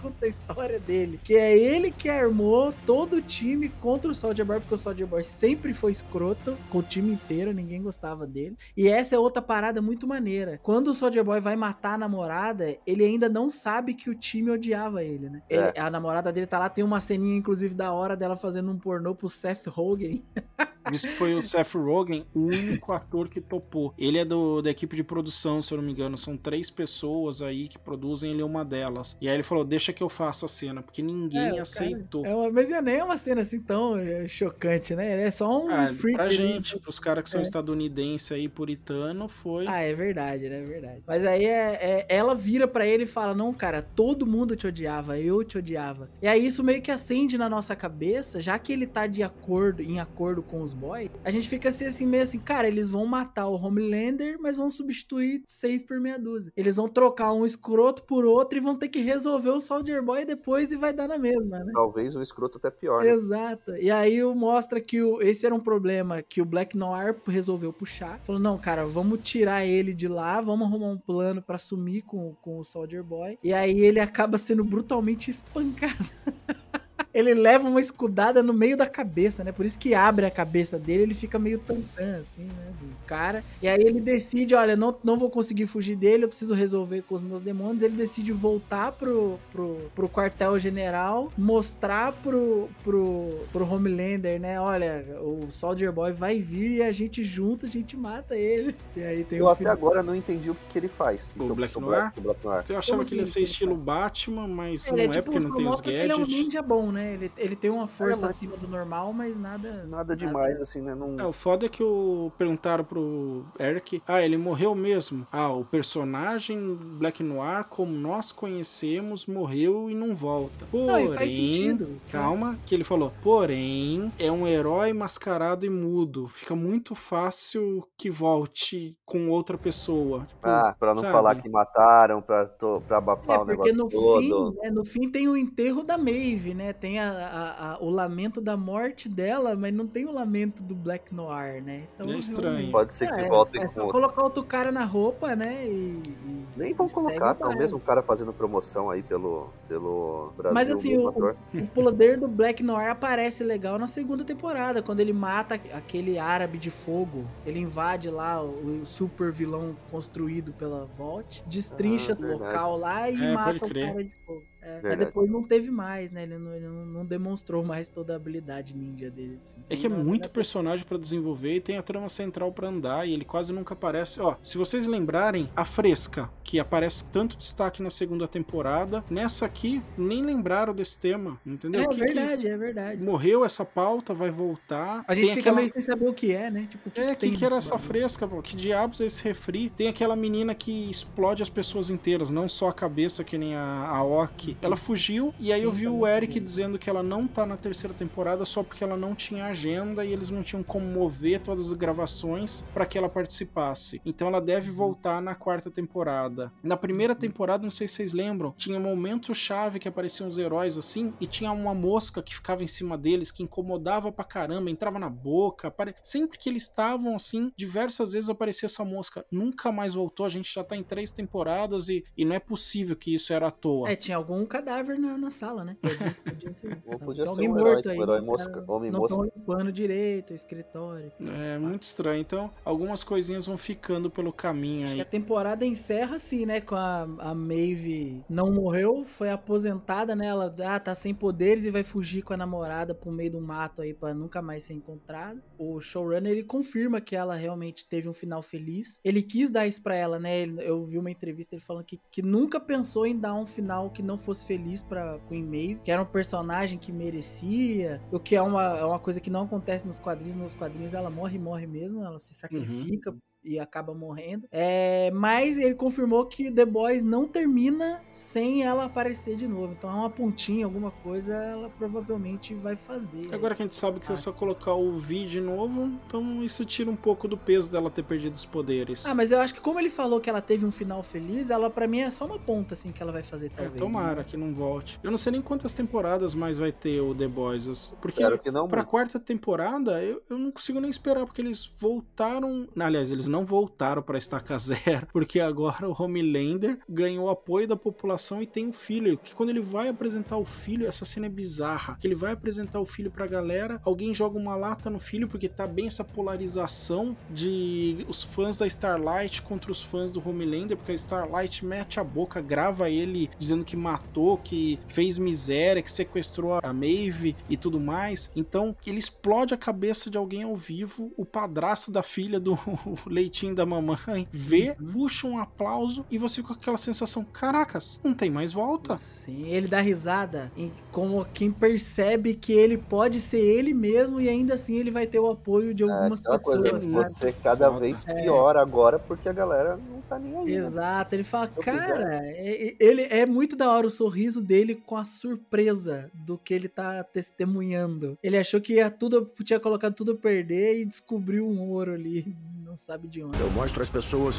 conta a história dele. Que é ele que armou todo o time contra o Soldier Boy, porque o Soldier Boy sempre foi escroto com o time inteiro, ninguém gostava dele. E essa é outra parada muito maneira. Quando o Soldier Boy vai matar a namorada, ele ainda não sabe que o time odiava ele, né? Ele, É. A namorada dele tá lá, tem uma ceninha, inclusive, da hora dela fazendo um pornô pro Seth Rogen. Diz que foi o Seth Rogen o único ator que topou. Ele é do, da equipe de produção, se eu não me engano. São três pessoas aí que produzem, ele é uma delas. E aí ele falou: deixa que eu faço a cena, porque ninguém É, o cara- aceitou. É uma- mas nem é uma cena assim tão é, chocante, né? É só um Ah, freak. pra gente, pros caras que são É. estadunidenses aí, puritano, foi. Ah, é verdade, né? É verdade. Mas aí é, é- ela vira pra ele e fala: Não, cara, todo mundo te odiava, eu te odiava. E aí isso meio que acende na nossa cabeça, já que ele tá de acordo, em acordo com os boys, a gente fica assim, assim, meio assim, cara, eles vão matar o Homelander, mas vão substituir seis por meia dúzia. Eles vão trocar um escroto por outro e vão ter que resolver o Soldier Boy depois e vai dar na mesma, né? Talvez um escroto até pior, né? Exato. E aí o- mostra que o- esse era um problema que o Black Noir resolveu puxar. Falou, não, cara, vamos tirar ele de lá, vamos arrumar um plano pra sumir com, com o Soldier Boy. E aí ele acaba sendo brutalmente espancado. Ele leva uma escudada no meio da cabeça, né? Por isso que abre a cabeça dele, ele fica meio tantã, assim, né? Do cara. E aí ele decide, olha, não, não vou conseguir fugir dele, eu preciso resolver com os meus demônios. Ele decide voltar pro, pro, pro quartel-general, mostrar pro, pro, pro Homelander, né? Olha, o Soldier Boy vai vir e a gente junto, a gente mata ele. E aí tem Eu o até final. agora não entendi o que, que ele faz. O Então, Black o Noir? o Black Noir. Eu achava Como que ele ia assim, ser estilo Batman, mas Ele não é, porque tipo, não tem os mostra que ele é um gadgets. ninja bom, né? Ele, ele tem uma força mas- acima do normal, mas nada. Nada demais, assim, né? Não... É, o foda é que o perguntaram pro Eric, ah, ele morreu mesmo. Ah, o personagem Black Noir, como nós conhecemos, morreu e não volta. Porém, Não, faz sentido. calma, que ele falou, porém, é um herói mascarado e mudo. Fica muito fácil que volte com outra pessoa. Tipo, Ah, pra não sabe? falar que mataram, pra, to- pra abafar É, o porque negócio no todo. fim, né, no fim tem o enterro da Maeve, né? Tem a, a- a- o lamento da morte dela, mas não tem o lamento do Black Noir, né? Então, É estranho. Pode ser que é, voltem é com outro. colocar outro cara na roupa, né? E, e- Nem vão colocar, o tá o mesmo cara fazendo promoção aí pelo, pelo Brasil, Mas assim, o, ator. o poder do Black Noir aparece legal na segunda temporada, quando ele mata aquele árabe de fogo. Ele invade lá o, o super vilão construído pela Vault, destrincha Ah, o local lá e É, mata o cara de fogo. É, mas depois não teve mais, né? Ele não, ele não- demonstrou mais toda a habilidade ninja dele. Assim. É que é muito personagem pra desenvolver e tem a trama central pra andar e ele quase nunca aparece. Ó, se vocês lembrarem, a Fresca, que aparece tanto destaque na segunda temporada, nessa aqui nem lembraram desse tema, entendeu? É Que- que verdade, é verdade. morreu essa pauta, vai voltar. A gente Tem fica aquela- meio sem saber o que é, né? Tipo, o que, É, que tem que, que era essa fresca, pô? Que diabos é esse refri? Tem aquela menina que explode as pessoas inteiras, não só a cabeça, que nem a, a Oki. Ela fugiu, e aí Sim, eu vi o também. Eric dizendo que ela não tá na terceira temporada só porque ela não tinha agenda e eles não tinham como mover todas as gravações pra que ela participasse. Então ela deve Uhum. voltar na quarta temporada. Na primeira temporada, não sei se vocês lembram, tinha momentos chave que apareciam os heróis assim, e tinha uma mosca que ficava em cima deles, que incomodava pra caramba, entrava na boca. apare- Sempre que eles estavam assim, diversas vezes aparecia essa mosca. Nunca mais voltou, a gente já tá em três temporadas e, e não é possível que isso era à toa. É, tinha algum cadáver na, na sala, né? Podia, podia ser. Ou podia ser alguém um herói, morto um aí. herói o mosca, homem não mosca. tão limpando direito, o escritório. É muito estranho. Então, algumas coisinhas vão ficando pelo caminho Acho que aí. a temporada encerra assim, né? Com a, a Maeve não morreu, foi aposentada, né? Ela ah, tá sem poderes e vai fugir com a namorada pro meio do mato aí pra nunca mais ser encontrada. O showrunner ele confirma que ela realmente teve um final feliz. Ele quis dar isso pra ela, né? Eu vi uma entrevista ele falando que, que nunca pensou em dar um final que não fosse feliz pra Queen Maeve, que era um personagem que merecia, o que é uma, é uma coisa que não acontece nos quadrinhos. Nos quadrinhos ela morre, morre mesmo, ela se sacrifica e acaba morrendo. É, mas ele confirmou que The Boys não termina sem ela aparecer de novo. Então é uma pontinha, alguma coisa, ela provavelmente vai fazer. Agora que a gente sabe que é só colocar o V de novo, então isso tira um pouco do peso dela ter perdido os poderes. Ah, mas eu acho que como ele falou que ela teve um final feliz, ela para mim é só uma ponta assim que ela vai fazer É, talvez. tomara né? que não volte. Eu não sei nem quantas temporadas mais vai ter o The Boys. Porque Espero que não pra muito. quarta temporada, eu, eu não consigo nem esperar, porque eles voltaram. Aliás, eles não voltaram pra estaca zero, porque agora o Homelander ganhou apoio da população e tem o filho. Que quando ele vai apresentar o filho, essa cena é bizarra. Que ele vai apresentar o filho pra galera, alguém joga uma lata no filho, porque tá bem essa polarização de os fãs da Starlight contra os fãs do Homelander, porque a Starlight mete a boca, grava ele dizendo que matou, que fez miséria, que sequestrou a Maeve e tudo mais. Então, ele explode a cabeça de alguém ao vivo, o padrasto da filha do leitinho da mamãe vê, puxa um aplauso e você fica com aquela sensação, caracas, não tem mais volta. Sim, ele dá risada em- como quem percebe que ele pode ser ele mesmo e ainda assim ele vai ter o apoio de algumas Aquela pessoas. coisa, sabe? você cada Foda. vez É. pior agora porque a galera não tá nem aí. né? Exato, ele fala, Eu cara, é- é- ele é muito da hora o sorriso dele com a surpresa do que ele tá testemunhando. Ele achou que ia tudo, tinha colocado tudo a perder e descobriu um ouro ali, não sabe de onde. Eu mostro às pessoas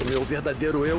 o meu verdadeiro eu.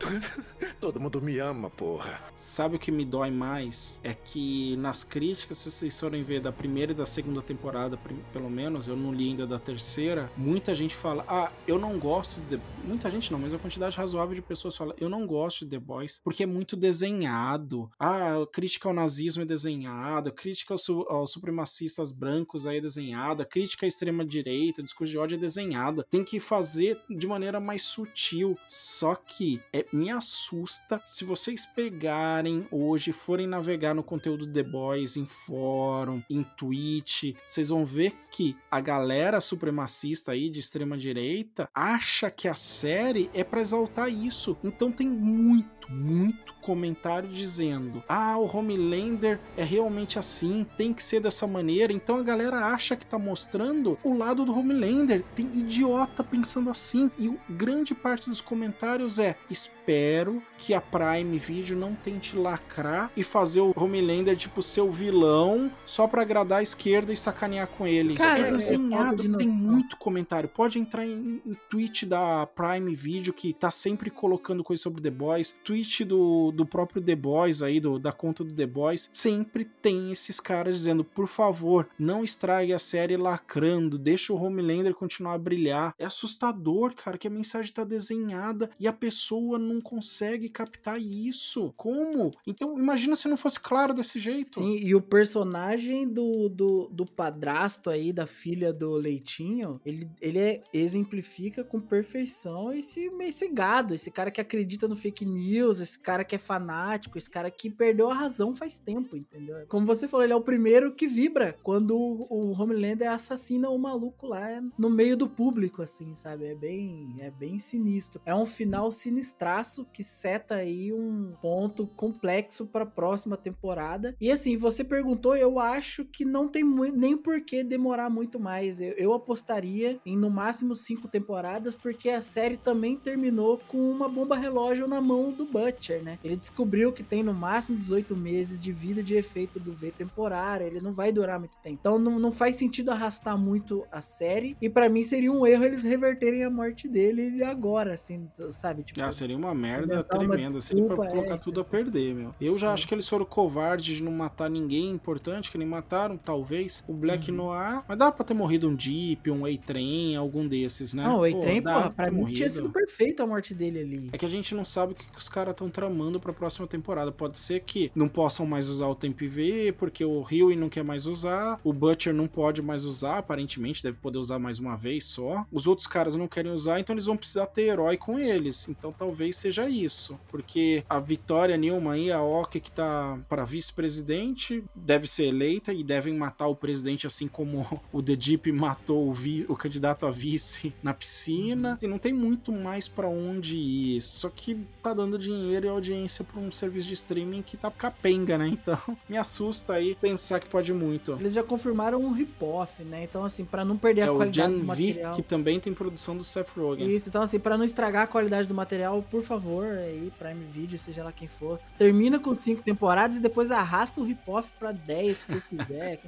Todo mundo me ama, porra. Sabe o que me dói mais? É que nas críticas, se vocês forem ver da primeira e da segunda temporada, pelo menos, eu não li ainda da terceira, muita gente fala: Ah, eu não gosto de. The-" Muita gente não, mas a quantidade razoável de pessoas fala: Eu não gosto de The Boys porque é muito desenhado. Ah, crítica ao nazismo é desenhado, crítica aos, su- aos supremacistas brancos aí é desenhada, crítica à extrema-direita, discurso de ódio é desenhada. Tem que fazer de maneira mais sutil. Só que é, me assusta se vocês pegarem hoje, forem navegar no conteúdo do The Boys, em fórum, em Twitch, vocês vão ver que a galera supremacista aí de extrema direita acha que a série é pra exaltar isso. Então tem muito, muito comentário dizendo: "Ah, o Homelander é realmente assim, tem que ser dessa maneira". Então a galera acha que tá mostrando o lado do Homelander. Tem idiota pensando assim. E o- grande parte dos comentários é: "Espero que a Prime Video não tente lacrar e fazer o Homelander tipo seu vilão só pra agradar a esquerda e sacanear com ele". Cara, é é desenhado, de tem muito comentário. Pode entrar em, em tweet da Prime Video que tá sempre colocando coisa sobre The Boys, tweet do, do próprio The Boys aí, do, da conta do The Boys, sempre tem esses caras dizendo, por favor, não estrague a série lacrando, deixa o Homelander continuar a brilhar. É assustador, cara, que a mensagem tá desenhada e a pessoa não consegue captar isso. Como? Então, imagina se não fosse claro desse jeito. Sim, e o personagem do, do, do padrasto aí, da filha do Leitinho, ele, ele é- exemplifica com perfeição esse, esse gado, esse cara que acredita no fake news, esse cara que é fanático, esse cara que perdeu a razão faz tempo, entendeu? Como você falou, ele é o primeiro que vibra quando o, Homelander assassina o maluco lá no meio do público, assim, sabe? É bem, é bem sinistro. É um final sinistraço que seta aí um ponto complexo pra próxima temporada. E assim, você perguntou, eu acho que não tem nem por que demorar muito mais. Eu, eu apostaria em no máximo cinco temporadas, porque a série também terminou com uma bomba relógio na mão do Butcher, né? Ele descobriu que tem no máximo 18 meses de vida de efeito do V temporário, ele não vai durar muito tempo. Então não, não faz sentido arrastar muito a série, e pra mim seria um erro eles reverterem a morte dele agora, assim, sabe? Tipo, Ah, seria uma merda uma tremenda. Seria pra desculpa, colocar é. tudo a perder, meu. Eu já Sim. acho que eles foram covardes de não matar ninguém importante, que nem mataram, talvez, o Black Uhum. Noir. Mas dá pra ter morrido um Deep, um A-Train, algum desses, né? Não, o A-Train, porra, pra ter mim tinha morrido. sido perfeito a morte dele ali. É que a gente não sabe o que os caras estão tramando pra próxima temporada. Pode ser que não possam mais usar o Tempo IV, porque o Huey não quer mais usar, o Butcher não pode mais usar, aparentemente deve poder usar mais uma vez só. Os outros caras não querem usar, então eles vão precisar ter herói com eles. Então talvez seja isso. Porque a Vitória Newman aí, a Ock que tá para vice-presidente, deve ser eleita e devem matar o presidente assim como o The Deep matou o, o candidato a vice na piscina. E não tem muito mais pra onde ir. Só que tá dando dinheiro e a audiência pra um serviço de streaming que tá capenga, né? Então, me assusta aí pensar que pode muito. Eles já confirmaram um rip-off, né? Então, assim, pra não perder É a qualidade Gen do V, material. que também tem produção do Seth Rogen. Isso, então assim, pra não estragar a qualidade do material, por favor, aí, Prime Video, seja lá quem for, termina com cinco temporadas e depois arrasta o rip-off pra 10, que vocês quiserem.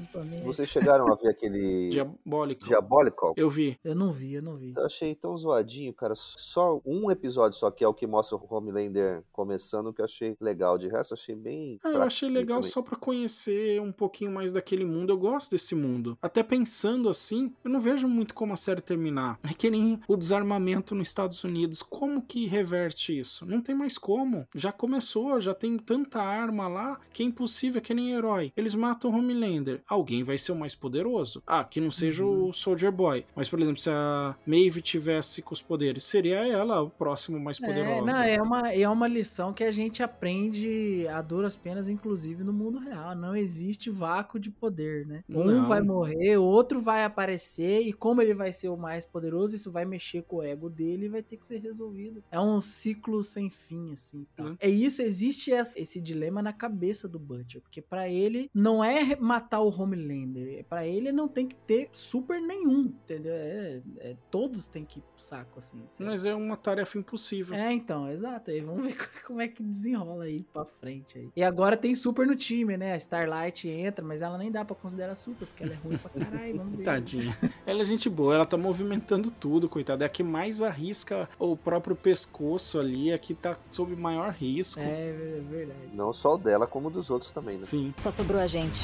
Vocês chegaram a ver aquele Diabólico. Diabolical? Eu vi. Eu não vi, eu não vi. Eu achei tão zoadinho, cara. Só um episódio só que é o que mostra o Homelander começando que eu achei legal. De resto, achei bem. Ah, eu achei legal também. só pra conhecer um pouquinho mais daquele mundo. Eu gosto desse mundo. Até pensando assim, eu não vejo muito como a série terminar. É que nem o desarmamento nos Estados Unidos. Como que reverte isso? Não tem mais como. Já começou, já tem tanta arma lá que é impossível, é que nem herói. Eles matam o Homelander. Alguém vai ser o mais poderoso. Ah, que não seja o Soldier Boy. Mas, por exemplo, se a Maeve tivesse com os poderes, seria ela o próximo mais poderoso. É, não, é uma, é uma lição que a gente aprende a duras penas, inclusive no mundo real. Não existe vácuo de poder, né? Um Não. vai morrer, o outro vai aparecer, e como ele vai ser o mais poderoso, isso vai mexer com o ego dele e vai ter que ser resolvido. É um ciclo sem fim, assim. tá? Hum. É isso, existe esse dilema na cabeça do Butcher, porque pra ele não é matar o Homelander, pra ele não tem que ter super nenhum, entendeu? É, é- todos têm que ir pro saco, assim. sabe? Mas é uma tarefa impossível. É, então, exato. Aí vamos ver como é que desenrola aí pra frente aí. E agora tem super no time, né? A Starlight entra, mas ela nem dá pra considerar super, porque ela é ruim pra caralho, vamos ver. Tadinha. Ela é gente boa, ela tá movimentando tudo, coitada. É a que mais arrisca o próprio pescoço ali, é a que tá sob maior risco. É, é verdade. Não só o dela, como dos outros também, né? Sim. Só sobrou a gente.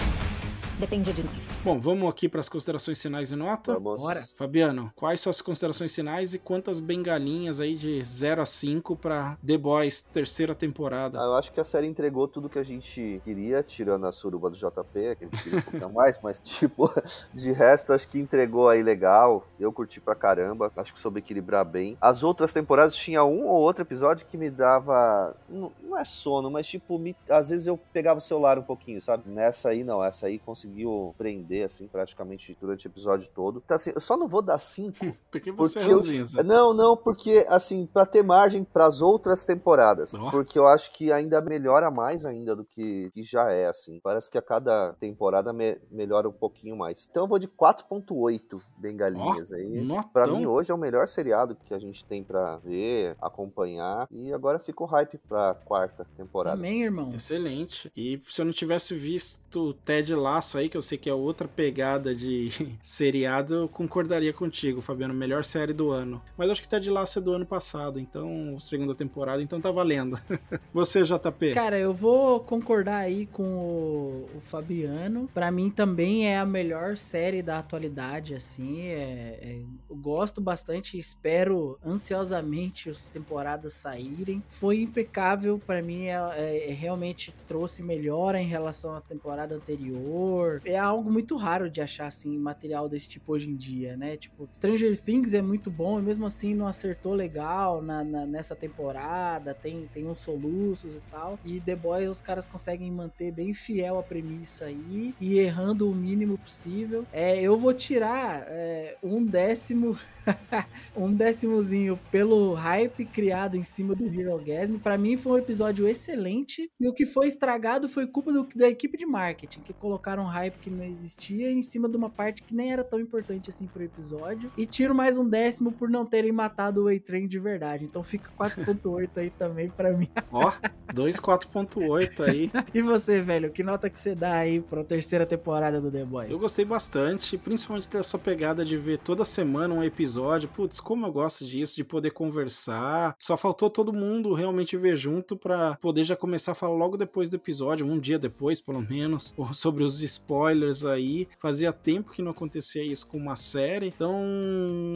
Depende de nós. Bom, vamos aqui para as considerações finais e nota? Vamos. Bora. Fabiano, quais são as considerações finais e quantas bengalinhas aí de 0 a 5 pra The Boys terceira temporada? Ah, eu acho que a série entregou tudo que a gente queria, tirando a suruba do JP, que a gente queria um pouquinho mais, mas, tipo, de resto, acho que entregou aí legal. Eu curti pra caramba, acho que soube equilibrar bem. As outras temporadas tinha um ou outro episódio que me dava. Não, não é sono, mas, tipo, me- às vezes eu pegava o celular um pouquinho, sabe? Nessa aí, não. Essa aí conseguiu prender, assim, praticamente durante o episódio todo. Então, assim, eu só não vou dar cinco Porque você porque é eu-. Não, não, porque assim, pra ter margem pras outras temporadas. Ó. Porque eu acho que ainda melhora mais ainda do que, que já é, assim. Parece que a cada temporada me- melhora um pouquinho mais. Então eu vou de 4.8 bengalinhas aí. Notão. Pra mim, hoje é o melhor seriado que a gente tem pra ver, acompanhar. E agora fica o hype pra quarta temporada. Amém, irmão. Excelente. E se eu não tivesse visto Ted Laço aí, que eu sei que é outra pegada de seriado, eu concordaria contigo, Fabiano. Melhor série do ano. Mas acho que Ted Laço é do ano passado, então, segunda temporada, então tá valendo. Você, JP? Cara, eu vou concordar aí com o, o Fabiano. Pra mim também é a melhor série da atualidade, assim. É, é- eu gosto bastante, espero ansiosamente as temporadas saírem. Foi impecável, pra mim é- é- realmente trouxe melhora em relação à temporada anterior. É algo muito raro de achar assim material desse tipo hoje em dia, né? Tipo, Stranger Things é muito bom e mesmo assim não acertou legal na, na- nessa temporada. Tem, tem uns soluços e tal. E The Boys os caras conseguem manter bem fiel à premissa aí e errando o mínimo possível. É, eu vou tirar é, um décimo. um décimozinho pelo hype criado em cima do Hero Gasm. Pra mim foi um episódio excelente. E o que foi estragado foi culpa do- da equipe de marketing, que colocaram um hype que não existia em cima de uma parte que nem era tão importante assim pro episódio. E tiro mais um décimo por não terem matado o A-Train de verdade. Então fica 4.8 aí também pra mim. Ó, 2,4.8 aí. E você, velho, que nota que você dá aí pra terceira temporada do The Boys? Eu gostei bastante, principalmente dessa pegada de ver toda semana um episódio. Putz, como eu gosto disso, de poder conversar. Só faltou todo mundo realmente ver junto pra poder já começar a falar logo depois do episódio, um dia depois, pelo menos, sobre os spoilers aí. Fazia tempo que não acontecia isso com uma série. Então,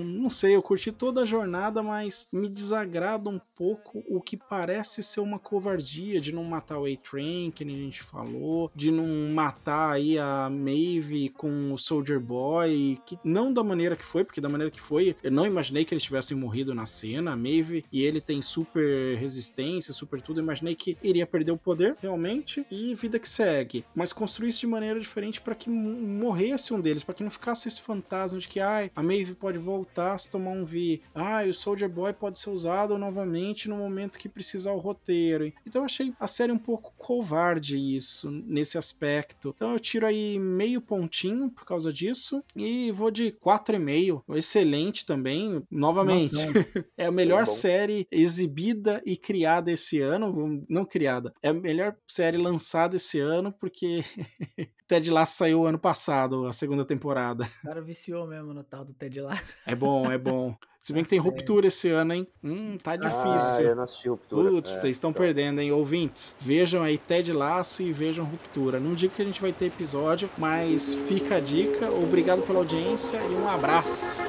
não sei, eu curti toda a jornada, mas me desagrada um pouco o que parece ser uma covardia de não matar o A-Train, que a gente falou, de não matar aí a Maeve com o Soldier Boy, que não da maneira que foi, porque da maneira que foi, eu não imaginei que eles tivessem morrido na cena, a Maeve e ele tem super resistência, super tudo, eu imaginei que iria perder o poder, realmente, e vida que segue. Mas construir isso de maneira diferente diferente para que morresse um deles, para que não ficasse esse fantasma de que ai, a Maeve pode voltar se tomar um V, ai, o Soldier Boy pode ser usado novamente no momento que precisar o roteiro. Então eu achei a série um pouco covarde isso nesse aspecto. Então eu tiro aí meio pontinho por causa disso e vou de 4,5. Excelente também, novamente. é a melhor série exibida e criada esse ano, não criada. É a melhor série lançada esse ano porque Ted Lasso saiu ano passado, a segunda temporada. O cara viciou mesmo no tal do Ted Lasso. É bom, é bom. Se bem que tem ruptura esse ano, hein? Hum, tá difícil. Ah, eu não assisti ruptura. Putz, é, vocês estão então. perdendo, hein? Ouvintes, vejam aí Ted Laço e vejam ruptura. Não digo que a gente vai ter episódio, mas fica a dica. Obrigado pela audiência e um abraço.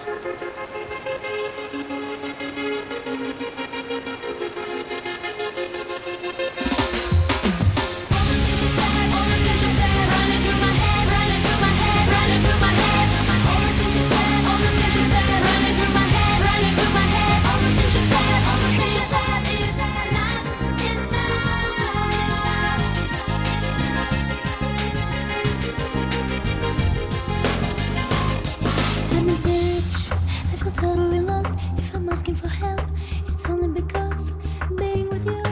Asking for help, it's only because being with you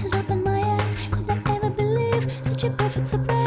has opened my eyes. Could I ever believe such a perfect surprise?